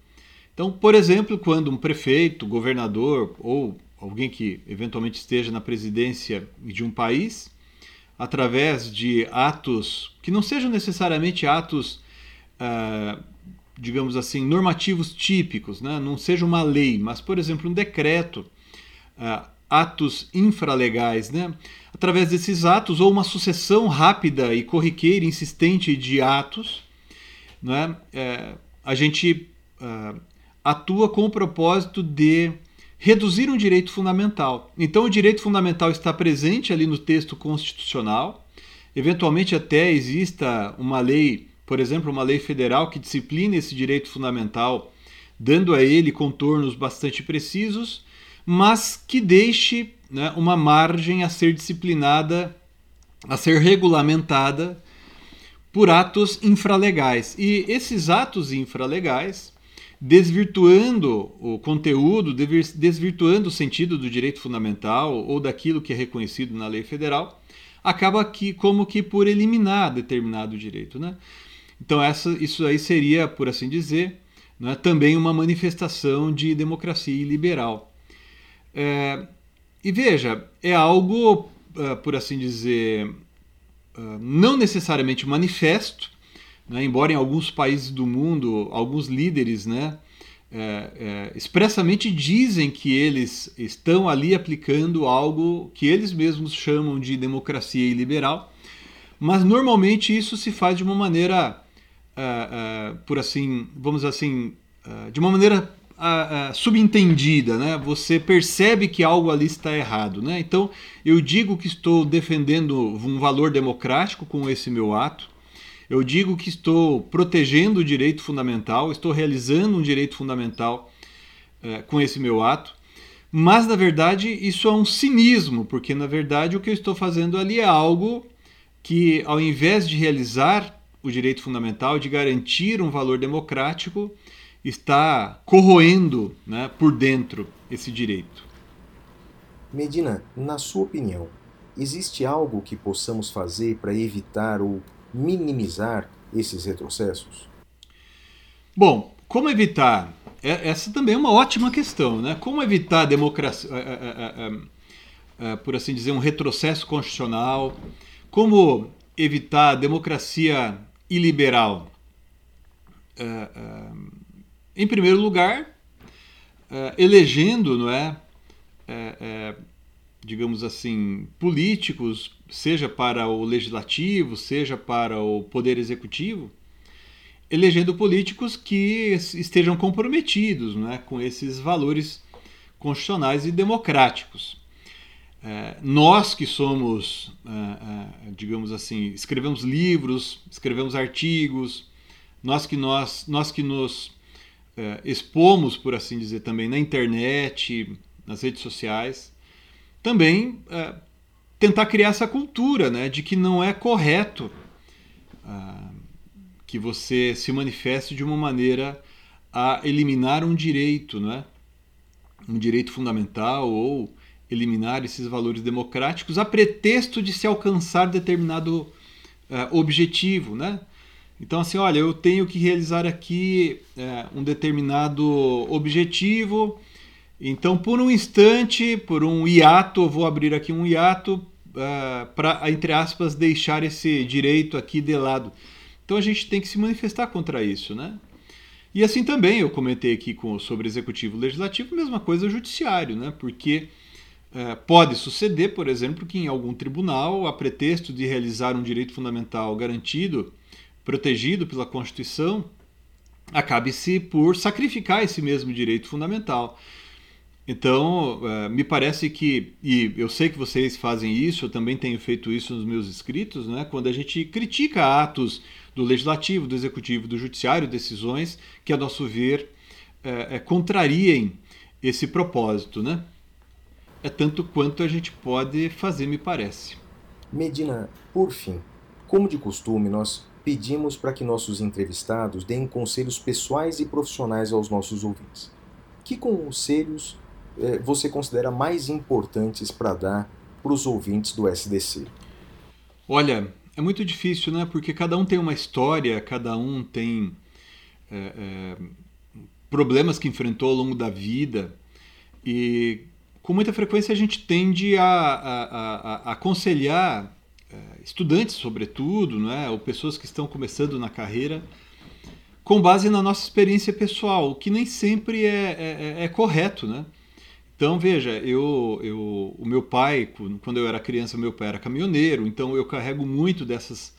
Então, por exemplo, quando um prefeito, governador ou alguém que eventualmente esteja na presidência de um país, através de atos que não sejam necessariamente atos, ah, digamos assim, normativos típicos, né? não seja uma lei, mas, por exemplo, um decreto uh, atos infralegais, né? Através desses atos ou uma sucessão rápida e corriqueira, insistente de atos, né? É, a gente uh, atua com o propósito de reduzir um direito fundamental. Então, o direito fundamental está presente ali no texto constitucional. Eventualmente, até exista uma lei, por exemplo, uma lei federal que discipline esse direito fundamental, dando a ele contornos bastante precisos mas que deixe né, uma margem a ser disciplinada, a ser regulamentada por atos infralegais. E esses atos infralegais, desvirtuando o conteúdo, desvirtuando o sentido do direito fundamental ou daquilo que é reconhecido na lei federal, acaba aqui como que por eliminar determinado direito. Né? Então essa, isso aí seria, por assim dizer, né, também uma manifestação de democracia liberal. É, e veja, é algo, uh, por assim dizer, uh, não necessariamente manifesto, né, embora em alguns países do mundo, alguns líderes né, é, é, expressamente dizem que eles estão ali aplicando algo que eles mesmos chamam de democracia iliberal, mas normalmente isso se faz de uma maneira, uh, por assim, vamos assim, de uma maneira subentendida, né? Você percebe que algo ali está errado, né? Então eu digo que estou defendendo um valor democrático com esse meu ato. Eu digo que estou protegendo o direito fundamental, estou realizando um direito fundamental eh, com esse meu ato. Mas na verdade isso é um cinismo, porque na verdade o que eu estou fazendo ali é algo que, ao invés de realizar o direito fundamental, de garantir um valor democrático, está corroendo né, por dentro esse direito. Medina, na sua opinião, existe algo que possamos fazer para evitar ou minimizar esses retrocessos? Bom, como evitar? É, essa também é uma ótima questão, né? Como evitar a democracia, por assim dizer, um retrocesso constitucional? Como evitar a democracia iliberal? Em primeiro lugar, elegendo, não é, digamos assim, políticos, seja para o legislativo, seja para o poder executivo, elegendo políticos que estejam comprometidos né, com esses valores constitucionais e democráticos. É, nós que somos, é, é, digamos assim, escrevemos livros, escrevemos artigos, nós que, nós, nós que nos é, expomos, por assim dizer, também na internet, nas redes sociais, também é, tentar criar essa cultura né, de que não é correto ah, que você se manifeste de uma maneira a eliminar um direito, não é? um direito fundamental ou eliminar esses valores democráticos a pretexto de se alcançar determinado uh, objetivo, né? Então assim, olha, eu tenho que realizar aqui uh, um determinado objetivo. Então, por um instante, por um hiato, eu vou abrir aqui um hiato uh, para, entre aspas, deixar esse direito aqui de lado. Então a gente tem que se manifestar contra isso, né? E assim também eu comentei aqui com, sobre executivo legislativo, mesma coisa judiciário, né? Porque é, pode suceder, por exemplo, que em algum tribunal, a pretexto de realizar um direito fundamental garantido, protegido pela Constituição, acabe-se por sacrificar esse mesmo direito fundamental. Então, é, me parece que, e eu sei que vocês fazem isso, eu também tenho feito isso nos meus escritos, né, quando a gente critica atos do legislativo, do executivo, do judiciário, decisões que, a nosso ver, é, contrariem esse propósito. Né? é tanto quanto a gente pode fazer, me parece. Medina, por fim, como de costume, nós pedimos para que nossos entrevistados deem conselhos pessoais e profissionais aos nossos ouvintes. Que conselhos eh, você considera mais importantes para dar para os ouvintes do SDC? Olha, é muito difícil, né? Porque cada um tem uma história, cada um tem é, é, problemas que enfrentou ao longo da vida e com muita frequência a gente tende a, a, a, a aconselhar estudantes, sobretudo, né, ou pessoas que estão começando na carreira, com base na nossa experiência pessoal, o que nem sempre é, é, é, é correto. Né? Então, veja, eu, eu, o meu pai, quando eu era criança, meu pai era caminhoneiro, então eu carrego muito dessas,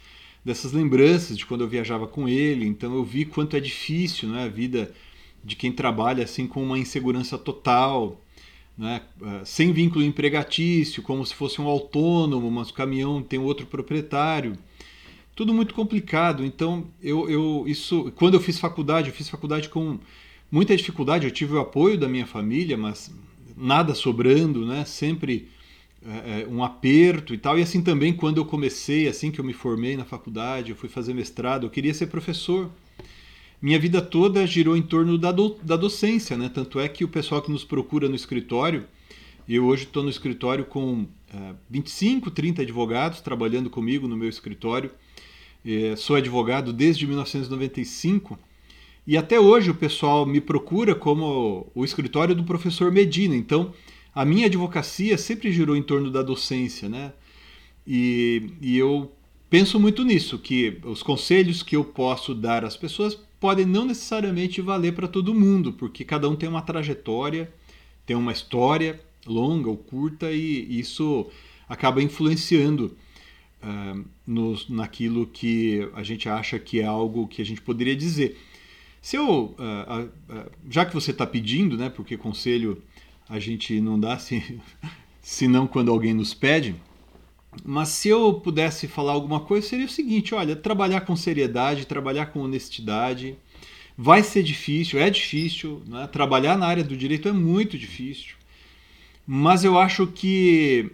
dessas lembranças de quando eu viajava com ele, então eu vi quanto é difícil né, a vida de quem trabalha assim com uma insegurança total, né, eh, sem vínculo empregatício, como se fosse um autônomo, mas o caminhão tem outro proprietário. Tudo muito complicado. Então, eu, eu isso, quando eu fiz faculdade, eu fiz faculdade com muita dificuldade. Eu tive o apoio da minha família, mas nada sobrando, né? Sempre é, um aperto e tal. E assim também quando eu comecei, assim que eu me formei na faculdade, eu fui fazer mestrado, eu queria ser professor minha vida toda girou em torno da, do, da docência, né? Tanto é que o pessoal que nos procura no escritório, eu hoje estou no escritório com é, 25, 30 advogados trabalhando comigo no meu escritório. É, sou advogado desde 1995 e até hoje o pessoal me procura como o escritório do professor Medina. Então, a minha advocacia sempre girou em torno da docência, né? E, e eu penso muito nisso, que os conselhos que eu posso dar às pessoas podem não necessariamente valer para todo mundo, porque cada um tem uma trajetória, tem uma história longa ou curta e isso acaba influenciando uh, naquilo que a gente acha que é algo que a gente poderia dizer. Se eu, ah, ah, já que você está pedindo, né, porque conselho a gente não dá se, senão quando alguém nos pede, mas se eu pudesse falar alguma coisa, seria o seguinte: olha, trabalhar com seriedade, trabalhar com honestidade, vai ser difícil, é difícil, né? trabalhar na área do direito é muito difícil, mas eu acho que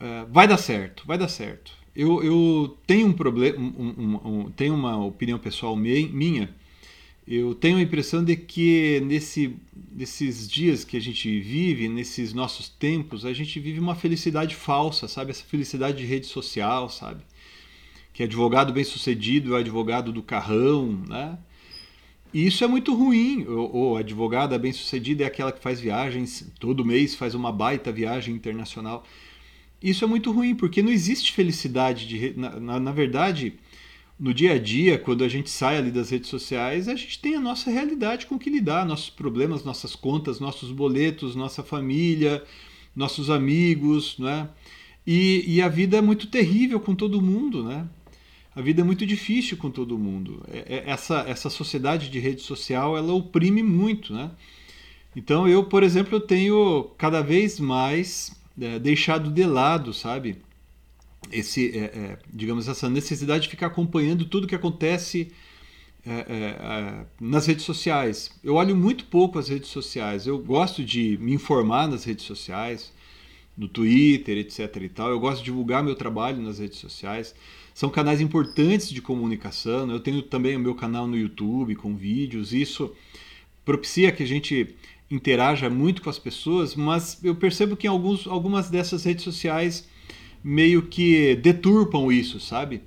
uh, vai dar certo, vai dar certo. Eu, eu tenho um problema, um, um, um, tenho uma opinião pessoal minha eu tenho a impressão de que nesse, nesses dias que a gente vive, nesses nossos tempos, a gente vive uma felicidade falsa, sabe? Essa felicidade de rede social, sabe? Que advogado bem sucedido é advogado do carrão, né? E isso é muito ruim. Ou, advogada bem sucedida é aquela que faz viagens, todo mês faz uma baita viagem internacional. Isso é muito ruim, porque não existe felicidade de. Na, na, na verdade no dia a dia, quando a gente sai ali das redes sociais, a gente tem a nossa realidade com que lidar, nossos problemas, nossas contas, nossos boletos, nossa família, nossos amigos, né? E, e a vida é muito terrível com todo mundo, né? A vida é muito difícil com todo mundo. É, é, essa, essa sociedade de rede social, ela oprime muito, né? Então eu, por exemplo, eu tenho cada vez mais é, deixado de lado, sabe? Esse, é, é, digamos, essa necessidade de ficar acompanhando tudo que acontece é, é, é, nas redes sociais. Eu olho muito pouco as redes sociais. Eu gosto de me informar nas redes sociais, no Twitter, etc. E tal. Eu gosto de divulgar meu trabalho nas redes sociais. São canais importantes de comunicação. Eu tenho também o meu canal no YouTube com vídeos. Isso propicia que a gente interaja muito com as pessoas, mas eu percebo que em alguns, algumas dessas redes sociais meio que deturpam isso, sabe?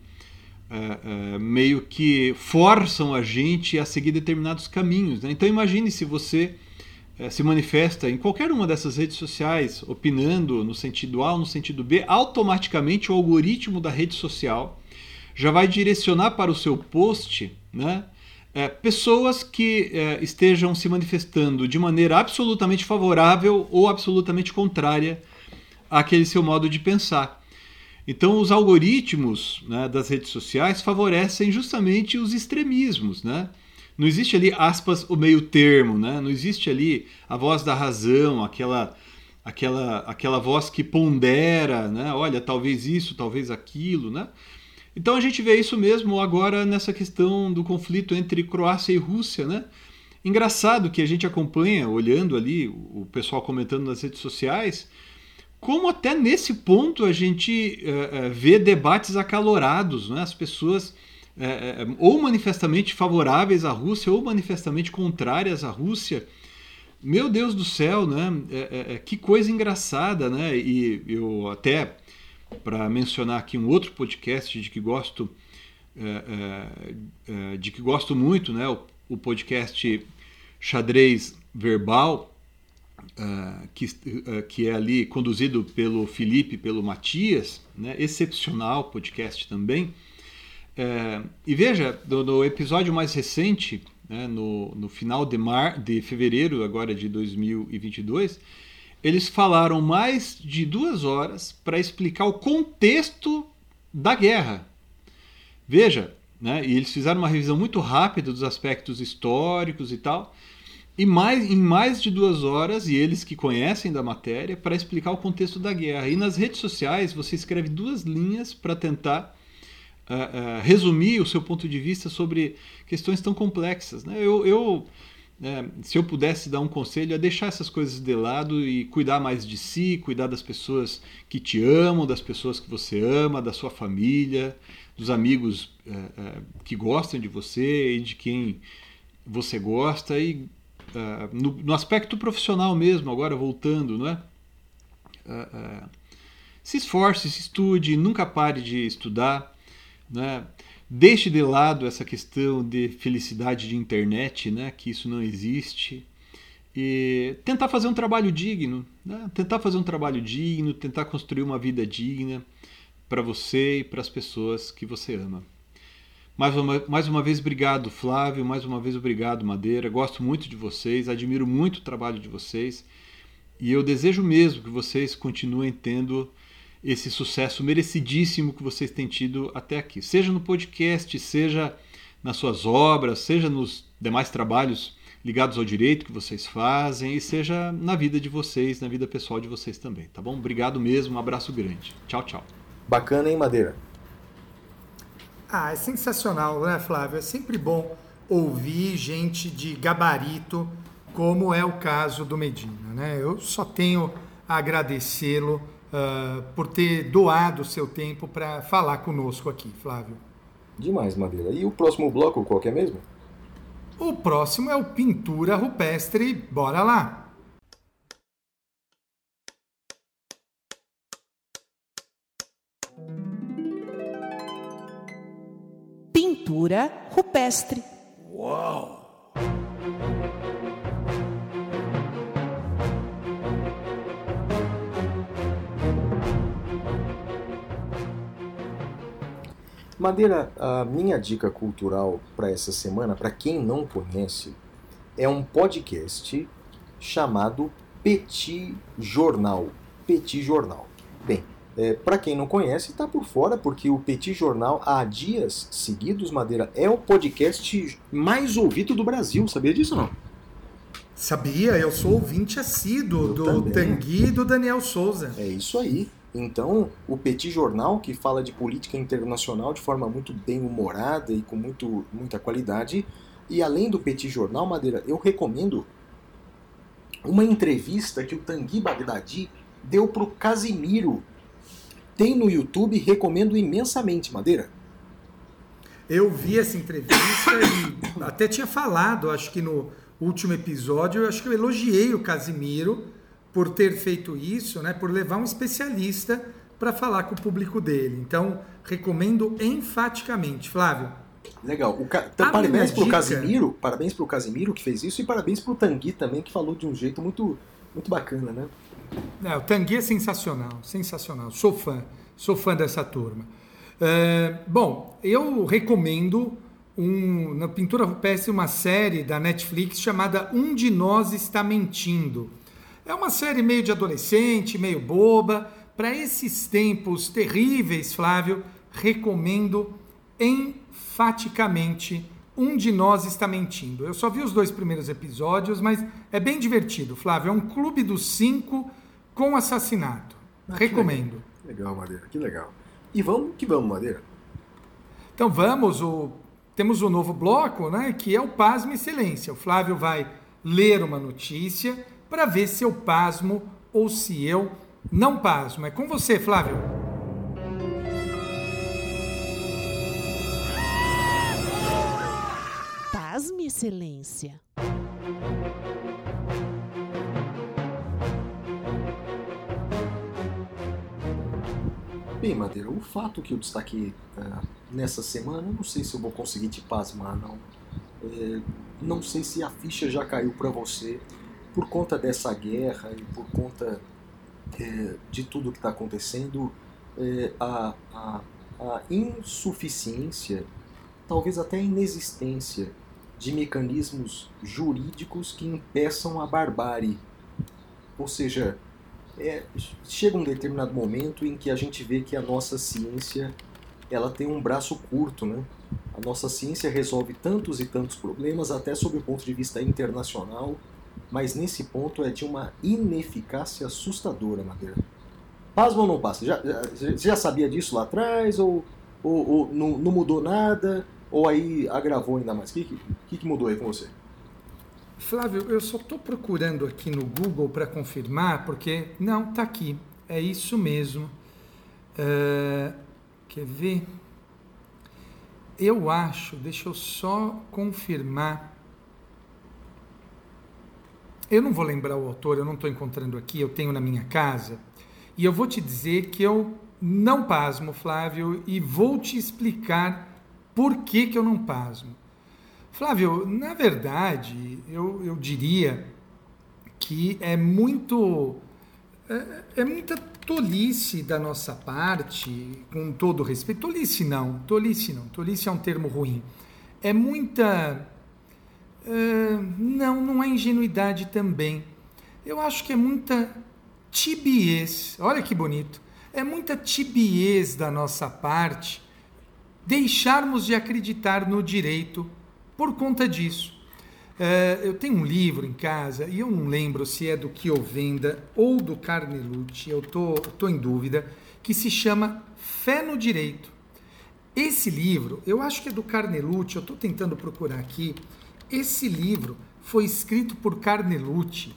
É, é, meio que forçam a gente a seguir determinados caminhos. Né? Então imagine se você é, se manifesta em qualquer uma dessas redes sociais, opinando no sentido A ou no sentido B, automaticamente o algoritmo da rede social já vai direcionar para o seu post né, é, pessoas que é, estejam se manifestando de maneira absolutamente favorável ou absolutamente contrária àquele seu modo de pensar. Então, os algoritmos né, das redes sociais favorecem justamente os extremismos. Né? Não existe ali, aspas, o meio termo, né? não existe ali a voz da razão, aquela, aquela, aquela voz que pondera, né? olha, talvez isso, talvez aquilo. Né? Então, a gente vê isso mesmo agora nessa questão do conflito entre Croácia e Rússia. Né? Engraçado que a gente acompanha, olhando ali o pessoal comentando nas redes sociais, como até nesse ponto a gente uh, vê debates acalorados, né? as pessoas uh, ou manifestamente favoráveis à Rússia ou manifestamente contrárias à Rússia. Meu Deus do céu, né? que coisa engraçada, né? E eu até para mencionar aqui um outro podcast de que gosto de que gosto muito, né? O, o podcast Xadrez Verbal Uh, que, uh, que é ali conduzido pelo Felipe, pelo Matias, né? excepcional podcast também. Uh, e veja, no, no, episódio mais recente, né? no, no final de, mar, de fevereiro agora de 2022, eles falaram mais de duas horas para explicar o contexto da guerra. Veja, né? e eles fizeram uma revisão muito rápida dos aspectos históricos e tal, e mais, em mais de duas horas, e eles que conhecem da matéria, para explicar o contexto da guerra. E nas redes sociais você escreve duas linhas para tentar uh, uh, resumir o seu ponto de vista sobre questões tão complexas. Né? Eu, eu uh, se eu pudesse dar um conselho, é deixar essas coisas de lado e cuidar mais de si, cuidar das pessoas que te amam, das pessoas que você ama, da sua família, dos amigos que gostam de você e de quem você gosta e no, no, aspecto profissional mesmo, agora voltando, não é? Uh, uh, se esforce, se estude, nunca pare de estudar, né? Deixe de lado essa questão de felicidade de internet, né? Que isso não existe e tentar fazer um trabalho digno, né? tentar fazer um trabalho digno, tentar construir uma vida digna para você e para as pessoas que você ama. Mais uma, mais uma vez, obrigado, Flávio. Mais uma vez, obrigado, Madeira. Gosto muito de vocês, admiro muito o trabalho de vocês. E eu desejo mesmo que vocês continuem tendo esse sucesso merecidíssimo que vocês têm tido até aqui. Seja no podcast, seja nas suas obras, seja nos demais trabalhos ligados ao direito que vocês fazem e seja na vida de vocês, na vida pessoal de vocês também, tá bom? Obrigado mesmo, um abraço grande. Tchau, tchau. Bacana, hein, Madeira? Ah, é sensacional, né, Flávio? É sempre bom ouvir gente de gabarito, como é o caso do Medina, né? Eu só tenho a agradecê-lo uh, por ter doado o seu tempo para falar conosco aqui, Flávio. Demais, Madeira. E o próximo bloco, qual que é mesmo? O próximo é o Pintura Rupestre. Bora lá! Pintura rupestre. Madeira, a minha dica cultural para essa semana, para quem não conhece, é um podcast chamado Petit Jornal. Petit Jornal. Bem, é, para quem não conhece, está por fora, porque o Petit Jornal, há dias seguidos, Madeira, é o podcast mais ouvido do Brasil. Sabia disso não? Sabia, eu sou ouvinte assíduo Eu do também. Tanguy e do Daniel Souza. É isso aí. Então, o Petit Jornal, que fala de política internacional de forma muito bem humorada e com muito, muita qualidade. E além do Petit Jornal, Madeira, eu recomendo uma entrevista que o Tanguy Bagdadi deu pro Casimiro. Tem no YouTube, recomendo imensamente, Madeira. Eu vi essa entrevista e até tinha falado, acho que no último episódio, eu acho que eu elogiei o Casimiro por ter feito isso, né, por levar um especialista para falar com o público dele. Então, recomendo enfaticamente, Flávio. Legal. O ca... então, A parabéns pro dica- Casimiro, parabéns pro Casimiro que fez isso e parabéns pro Tanguy também que falou de um jeito muito muito bacana, né? É, o Tanguy é sensacional, sensacional. Sou fã, sou fã dessa turma. É, bom, eu recomendo um, na Pintura Rupestre uma série da Netflix chamada Um de Nós Está Mentindo. É uma série meio de adolescente, meio boba. Para esses tempos terríveis, Flávio, recomendo enfaticamente Um de Nós Está Mentindo. Eu só vi os dois primeiros episódios, mas é bem divertido, Flávio. É um clube dos cinco com assassinato. Recomendo. Legal, Madeira, que legal. E vamos que vamos, Madeira. Então vamos, o, temos o novo bloco, né, que é o Pasmo Excelência. O Flávio vai ler uma notícia para ver se eu pasmo ou se eu não pasmo. É com você, Flávio. Pasme, excelência. Bem, Madeira, o fato que eu destaquei ah, nessa semana, não sei se eu vou conseguir te pasmar, não. É, não sei se a ficha já caiu para você por conta dessa guerra e por conta é, de tudo que está acontecendo, é, a, a, a insuficiência, talvez até a inexistência de mecanismos jurídicos que impeçam a barbárie. Ou seja, é, chega um determinado momento em que a gente vê que a nossa ciência ela tem um braço curto, né? A nossa ciência resolve tantos e tantos problemas, até sob o ponto de vista internacional, mas nesse ponto é de uma ineficácia assustadora, Madeira. Pasma ou não passa? Já, já, já sabia disso lá atrás? Ou, ou, ou não, não mudou nada? Ou aí agravou ainda mais? O que, que, que mudou aí com você? Flávio, eu só estou procurando aqui no Google para confirmar, porque não, tá aqui. É isso mesmo. É, quer ver? Eu acho, deixa eu só confirmar. Eu não vou lembrar o autor, eu não estou encontrando aqui, eu tenho na minha casa. E eu vou te dizer que eu não pasmo, Flávio, e vou te explicar por que, que eu não pasmo. Flávio, na verdade, eu, eu diria que é muito. É, é muita tolice da nossa parte, com todo respeito. Tolice não, tolice não, tolice é um termo ruim. É muita. é, não, não é ingenuidade também. Eu acho que é muita tibiez. Olha que bonito. É muita tibiez da nossa parte deixarmos de acreditar no direito por conta disso. É, eu tenho um livro em casa e eu não lembro se é do Kiovenda ou do Carnelucci, eu tô, tô em dúvida, que se chama Fé no Direito. Esse livro, eu acho que é do Carnelucci, eu estou tentando procurar aqui. Esse livro foi escrito por Carnelucci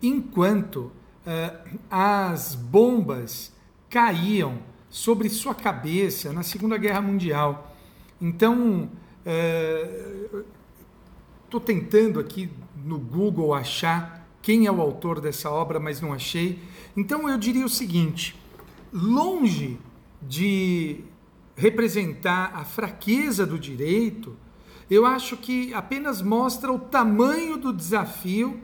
enquanto eh, as bombas caíam sobre sua cabeça na Segunda Guerra Mundial. Então, estou tentando aqui no Google achar quem é o autor dessa obra, mas não achei. Então, eu diria o seguinte: longe de representar a fraqueza do direito, eu acho que apenas mostra o tamanho do desafio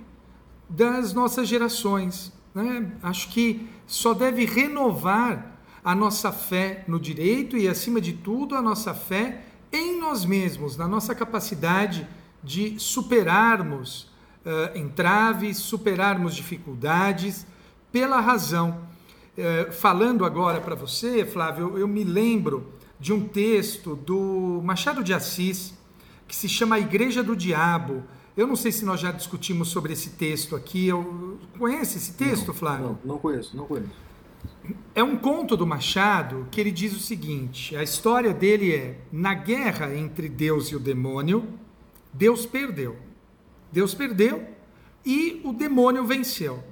das nossas gerações. Né? Acho que só deve renovar a nossa fé no direito e, acima de tudo, a nossa fé em nós mesmos, na nossa capacidade de superarmos uh, entraves, superarmos dificuldades pela razão. Uh, falando agora para você, Flávio, eu me lembro de um texto do Machado de Assis que se chama A Igreja do Diabo. Eu não sei se nós já discutimos sobre esse texto aqui. Eu... Conhece esse texto, não, Flávio? Não, não conheço, não conheço. É um conto do Machado que ele diz o seguinte: a história dele é: na guerra entre Deus e o demônio, Deus perdeu. Deus perdeu e o demônio venceu.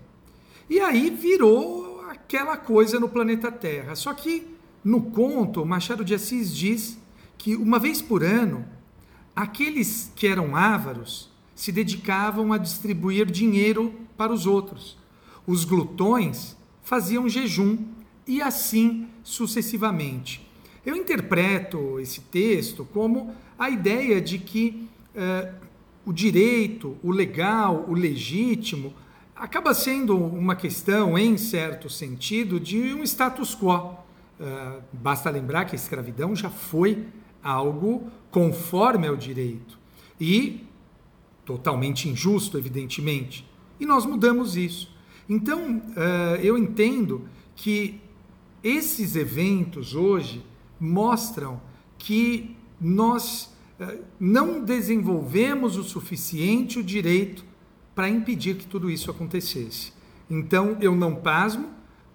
E aí virou aquela coisa no planeta Terra. Só que no conto, Machado de Assis diz que uma vez por ano, aqueles que eram ávaros se dedicavam a distribuir dinheiro para os outros. Os glutões faziam jejum e assim sucessivamente. Eu interpreto esse texto como a ideia de que eh, o direito, o legal, o legítimo, acaba sendo uma questão, em certo sentido, de um status quo. Uh, basta lembrar que a escravidão já foi algo conforme ao direito e totalmente injusto, evidentemente. E nós mudamos isso. Então, uh, eu entendo que esses eventos hoje mostram que nós uh, não desenvolvemos o suficiente o direito para impedir que tudo isso acontecesse. Então, eu não pasmo,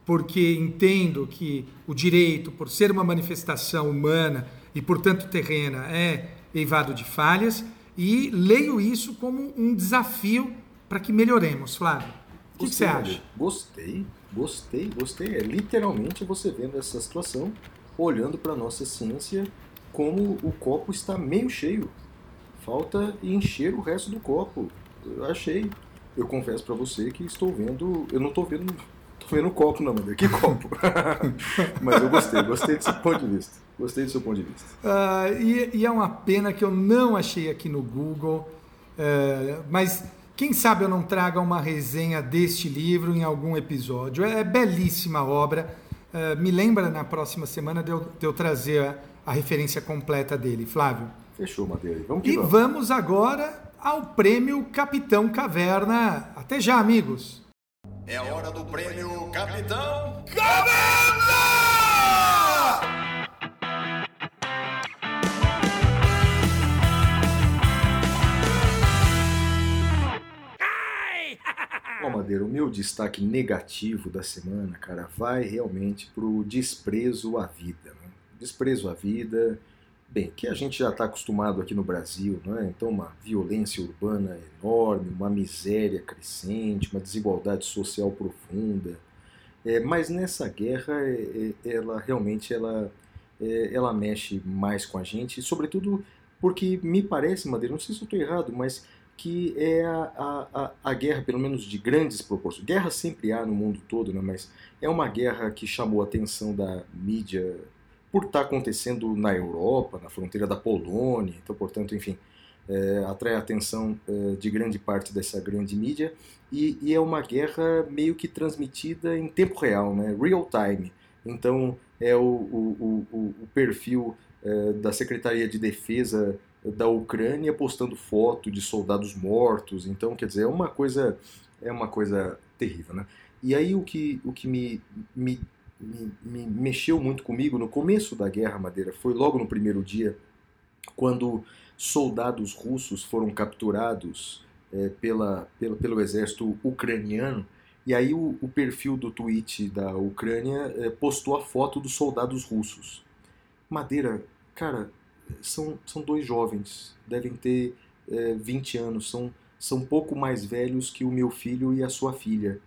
porque entendo que o direito, por ser uma manifestação humana e, portanto, terrena, é eivado de falhas, e leio isso como um desafio para que melhoremos, Flávio. O que, você acha? Gostei, gostei, gostei. É literalmente você vendo essa situação, olhando para a nossa ciência como o copo está meio cheio. Falta encher o resto do copo. Eu achei. Eu confesso para você que estou vendo. Eu não estou vendo Tô vendo copo não, mano. Que copo. Mas eu gostei, gostei do seu ponto de vista. Gostei do seu ponto de vista. Uh, e, e, é uma pena que eu não achei aqui no Google. Uh, mas quem sabe eu não traga uma resenha deste livro em algum episódio. É, é belíssima obra. Uh, me lembra na próxima semana de eu, de eu trazer a, a, referência completa dele, Flávio. Fechou, Madeira. Vamos que e vamos. vamos agora ao prêmio Capitão Caverna. Até já, amigos. É a hora do prêmio Capitão Caverna! Ó, Madeira, o meu destaque negativo da semana, cara, vai realmente pro desprezo à vida. Né? Desprezo à vida, bem, que a gente já está acostumado aqui no Brasil, não é? Então, uma violência urbana enorme, uma miséria crescente, uma desigualdade social profunda. É, mas nessa guerra, é, é, ela realmente ela, é, ela mexe mais com a gente, sobretudo porque me parece, Madeira, não sei se eu estou errado, mas que é a, a, a, guerra, pelo menos de grandes proporções. Guerra sempre há no mundo todo, né? mas é uma guerra que chamou a atenção da mídia por estar tá acontecendo na Europa, na fronteira da Polônia, então, portanto, enfim, é, atrai a atenção é, de grande parte dessa grande mídia e, e, é uma guerra meio que transmitida em tempo real, né? real time. Então, é o, o, o, o perfil é, da Secretaria de Defesa da Ucrânia postando foto de soldados mortos. Então, quer dizer, é uma coisa, é uma coisa terrível, né? E aí o que, o que me, me me, me mexeu muito comigo no começo da Guerra Madeira, foi logo no primeiro dia, quando soldados russos foram capturados é, pela, pela, pelo exército ucraniano. E aí o, o perfil do tweet da Ucrânia é, postou a foto dos soldados russos. Madeira, cara, são, são dois jovens, devem ter é, 20 anos, são, são pouco mais velhos que o meu filho e a sua filha.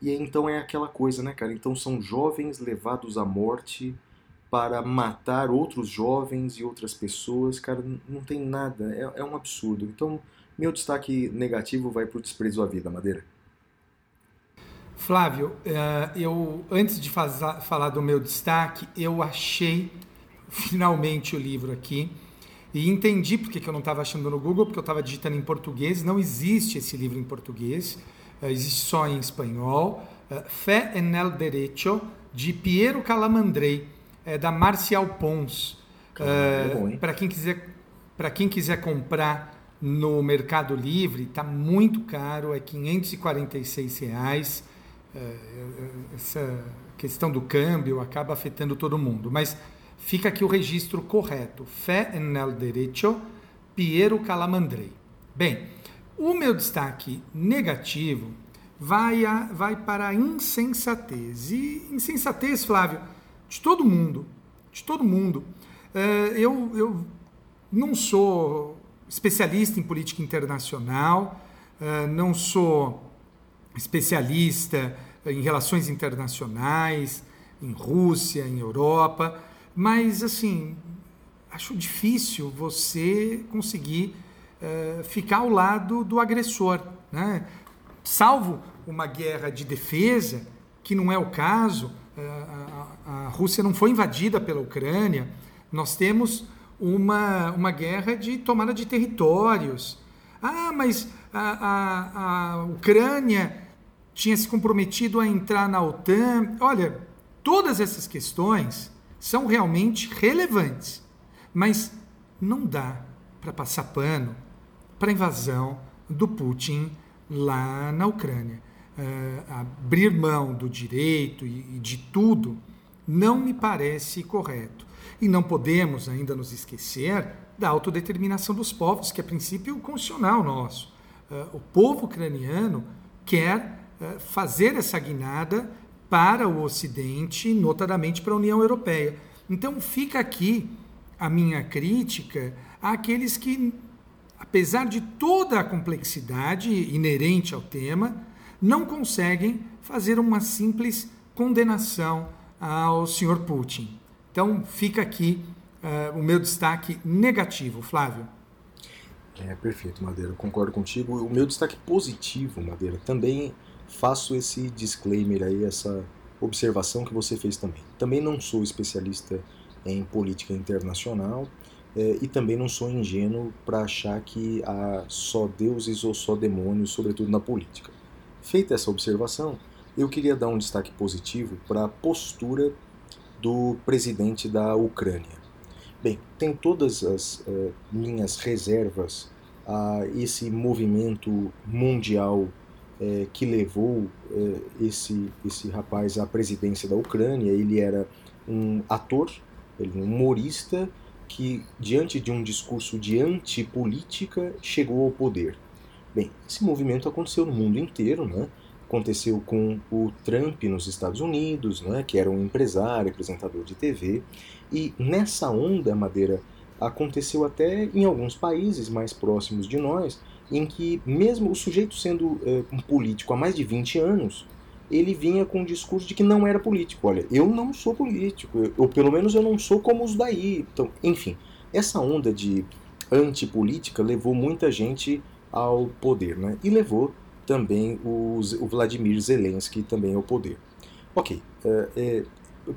E então é aquela coisa, né, cara? Então são jovens levados à morte para matar outros jovens e outras pessoas, cara, não tem nada, é, é um absurdo. Então, meu destaque negativo vai para o desprezo à vida, Madeira. Flávio, eh, eu antes de faz- falar do meu destaque, eu achei finalmente o livro aqui e entendi porque que eu não estava achando no Google, porque eu estava digitando em português. Não existe esse livro em português, eh, existe só em espanhol. Eh, Fé en el Derecho, de Piero Calamandrei, é da Marcial Pons. É hein? Para quem quiser para quem quiser comprar no Mercado Livre, está muito caro, é 546 reais. É, essa questão do câmbio acaba afetando todo mundo, mas fica aqui o registro correto. Fé en el Derecho, Piero Calamandrei. Bem, o meu destaque negativo vai, a- vai para a insensatez. E insensatez, Flávio, de todo mundo, de todo mundo. É, eu, eu não sou especialista em política internacional, eh, não sou especialista em relações internacionais, em Rússia, em Europa, mas assim, acho difícil você conseguir eh, ficar ao lado do agressor, né? Salvo uma guerra de defesa, que não é o caso, a, a- a Rússia não foi invadida pela Ucrânia, nós temos uma, uma guerra de tomada de territórios. Ah, mas a, a, a Ucrânia tinha se comprometido a entrar na OTAN. Olha, todas essas questões são realmente relevantes, mas não dá para passar pano para a invasão do Putin lá na Ucrânia. Eh, abrir mão do direito e, e de tudo não me parece correto. E não podemos ainda nos esquecer da autodeterminação dos povos, que é princípio constitucional nosso. Eh, o povo ucraniano quer eh, fazer essa guinada para o Ocidente, notadamente para a União Europeia. Então fica aqui a minha crítica àqueles que, apesar de toda a complexidade inerente ao tema, não conseguem fazer uma simples condenação ao senhor Putin. Então fica aqui eh, o meu destaque negativo, Flávio. É, perfeito, Madeira, eu concordo contigo. O meu destaque positivo, Madeira, também faço esse disclaimer aí, essa observação que você fez também. Também não sou especialista em política internacional eh, e também não sou ingênuo para achar que há só deuses ou só demônios, sobretudo na política. Feita essa observação, eu queria dar um destaque positivo para a postura do presidente da Ucrânia. Bem, tem todas as eh, minhas reservas a esse movimento mundial eh, que levou eh, esse, esse rapaz à presidência da Ucrânia. Ele era um ator, um humorista que, diante de um discurso de antipolítica, chegou ao poder. Bem, esse movimento aconteceu no mundo inteiro, né? Aconteceu com o Trump nos Estados Unidos, né? que era um empresário, apresentador de TV. E nessa onda, Madeira, aconteceu até em alguns países mais próximos de nós, em que, mesmo o sujeito sendo eh, um político há mais de 20 anos, ele vinha com o discurso de que não era político. Olha, eu não sou político, eu- ou pelo menos eu não sou como os daí. Então, enfim, essa onda de antipolítica levou muita gente ao poder, né? E levou também o, Z- o Vladimir Zelensky também ao poder. Ok, é,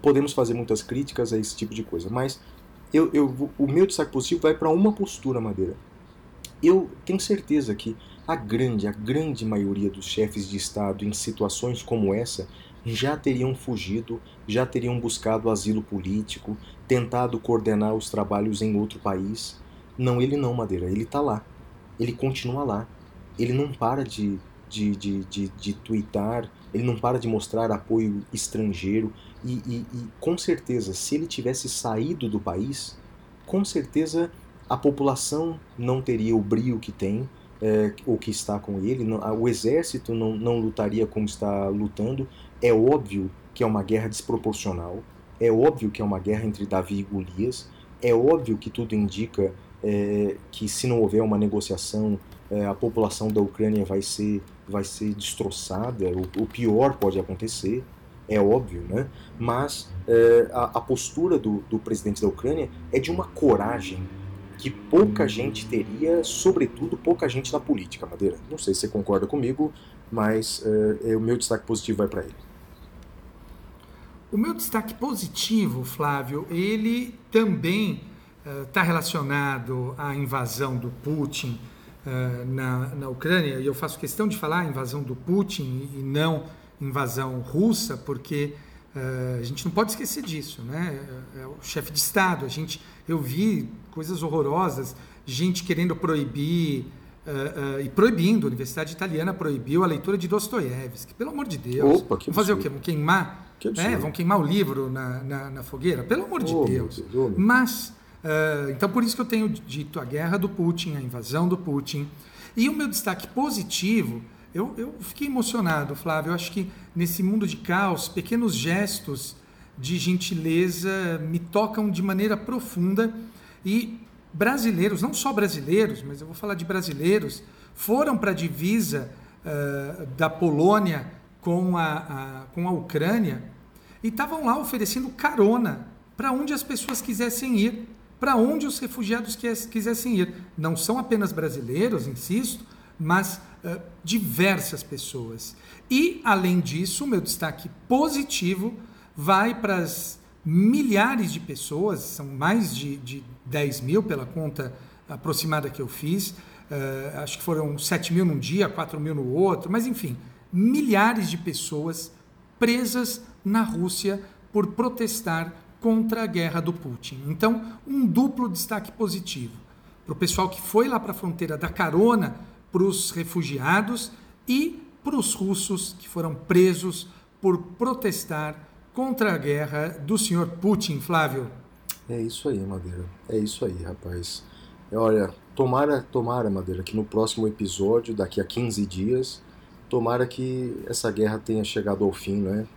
podemos fazer muitas críticas a esse tipo de coisa, mas eu, eu, o meu destaque positivo vai para uma postura, Madeira. Eu tenho certeza que a grande, a grande maioria dos chefes de Estado em situações como essa já teriam fugido, já teriam buscado asilo político, tentado coordenar os trabalhos em outro país. Não, ele não, Madeira, ele está lá. Ele continua lá. Ele não para de, de, de, de, de twittar, ele não para de mostrar apoio estrangeiro. E, e, e com certeza, se ele tivesse saído do país, com certeza a população não teria o brio que tem, é, o que está com ele, não- o exército não, não lutaria como está lutando. É óbvio que é uma guerra desproporcional, é óbvio que é uma guerra entre Davi e Golias, é óbvio que tudo indica é, que se não houver uma negociação, é, a população da Ucrânia vai ser, vai ser destroçada, o, o pior pode acontecer, é óbvio, né? Mas é, a, a postura do, do presidente da Ucrânia é de uma coragem que pouca gente teria, sobretudo pouca gente na política, Madeira. Não sei se você concorda comigo, mas é, é, o meu destaque positivo vai para ele. O meu destaque positivo, Flávio, ele também está relacionado à invasão do Putin eh, na, na Ucrânia, e eu faço questão de falar invasão do Putin e não invasão russa, porque eh, a gente não pode esquecer disso, né? É o chefe de Estado. A gente, eu vi coisas horrorosas, gente querendo proibir eh, eh, e proibindo, a Universidade Italiana proibiu a leitura de Dostoiévski. Pelo amor de Deus. Opa, que Vão fazer o quê? Vão queimar? Que É, absurdo. vão queimar o livro na, na, na fogueira? Pelo amor de Oh, Deus. Deus, oh, Mas, então por isso que eu tenho dito a guerra do Putin, a invasão do Putin. E o meu destaque positivo, eu, eu fiquei emocionado, Flávio. Eu acho que nesse mundo de caos, pequenos gestos de gentileza me tocam de maneira profunda. E brasileiros, não só brasileiros, mas eu vou falar de brasileiros, foram para a divisa ah, da Polônia com a, a- com a Ucrânia e estavam lá oferecendo carona para onde as pessoas quisessem ir, para onde os refugiados quis- quisessem ir. Não são apenas brasileiros, insisto, mas ah, diversas pessoas. E, além disso, o meu destaque positivo vai para as milhares de pessoas, são mais de, de 10 mil pela conta aproximada que eu fiz, eh, acho que foram 7 mil num dia, 4 mil no outro, mas enfim, milhares de pessoas presas na Rússia por protestar contra a guerra do Putin. Então, um duplo destaque positivo para o pessoal que foi lá para a fronteira dar carona para os refugiados e para os russos que foram presos por protestar contra a guerra do senhor Putin, Flávio. É isso aí, Madeira. É isso aí, rapaz. É, Olha, tomara, tomara, Madeira, que no próximo episódio, daqui a 15 dias, tomara que essa guerra tenha chegado ao fim, né?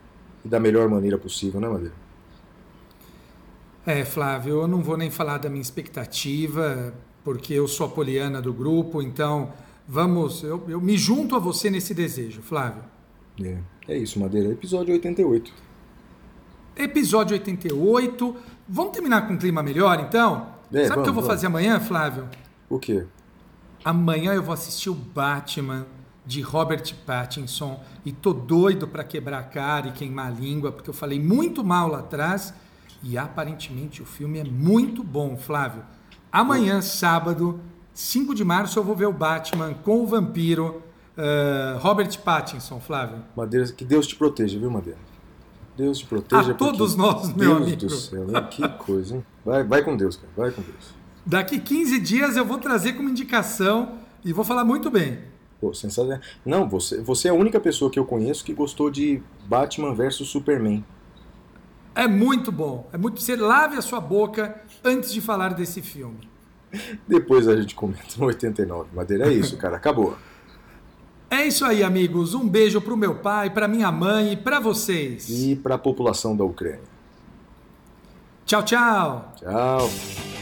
E da melhor maneira possível, né, Madeira? É, Flávio, eu não vou nem falar da minha expectativa, porque eu sou a poliana do grupo, então vamos, eu, eu me junto a você nesse desejo, Flávio. É, é isso, Madeira. Episódio 88. Episódio 88. Vamos terminar com um clima melhor, então? É, Sabe o que eu vou vamos, fazer amanhã, Flávio? O quê? Amanhã eu vou assistir o Batman de Robert Pattinson e tô doido para quebrar a cara e queimar a língua, porque eu falei muito mal lá atrás e aparentemente o filme é muito bom, Flávio. Amanhã, sábado, 5 de março, eu vou ver o Batman com o vampiro eh, Robert Pattinson, Flávio. Madeira, que Deus te proteja, viu, Madeira? Deus te proteja. A todos nós, meu Deus amigo. do céu, hein? Que coisa, hein? Vai, vai com Deus, cara. Vai com Deus. Daqui 15 dias eu vou trazer como indicação e vou falar muito bem. Pô, sensacional. Não, você, você é a única pessoa que eu conheço que gostou de Batman versus Superman. É muito bom. É muito. Você lave a sua boca antes de falar desse filme. Depois a gente comenta no 89. Madeira, é isso, cara. Acabou. É isso aí, amigos. Um beijo pro meu pai, pra minha mãe e pra vocês. E para a população da Ucrânia. Tchau, tchau. Tchau.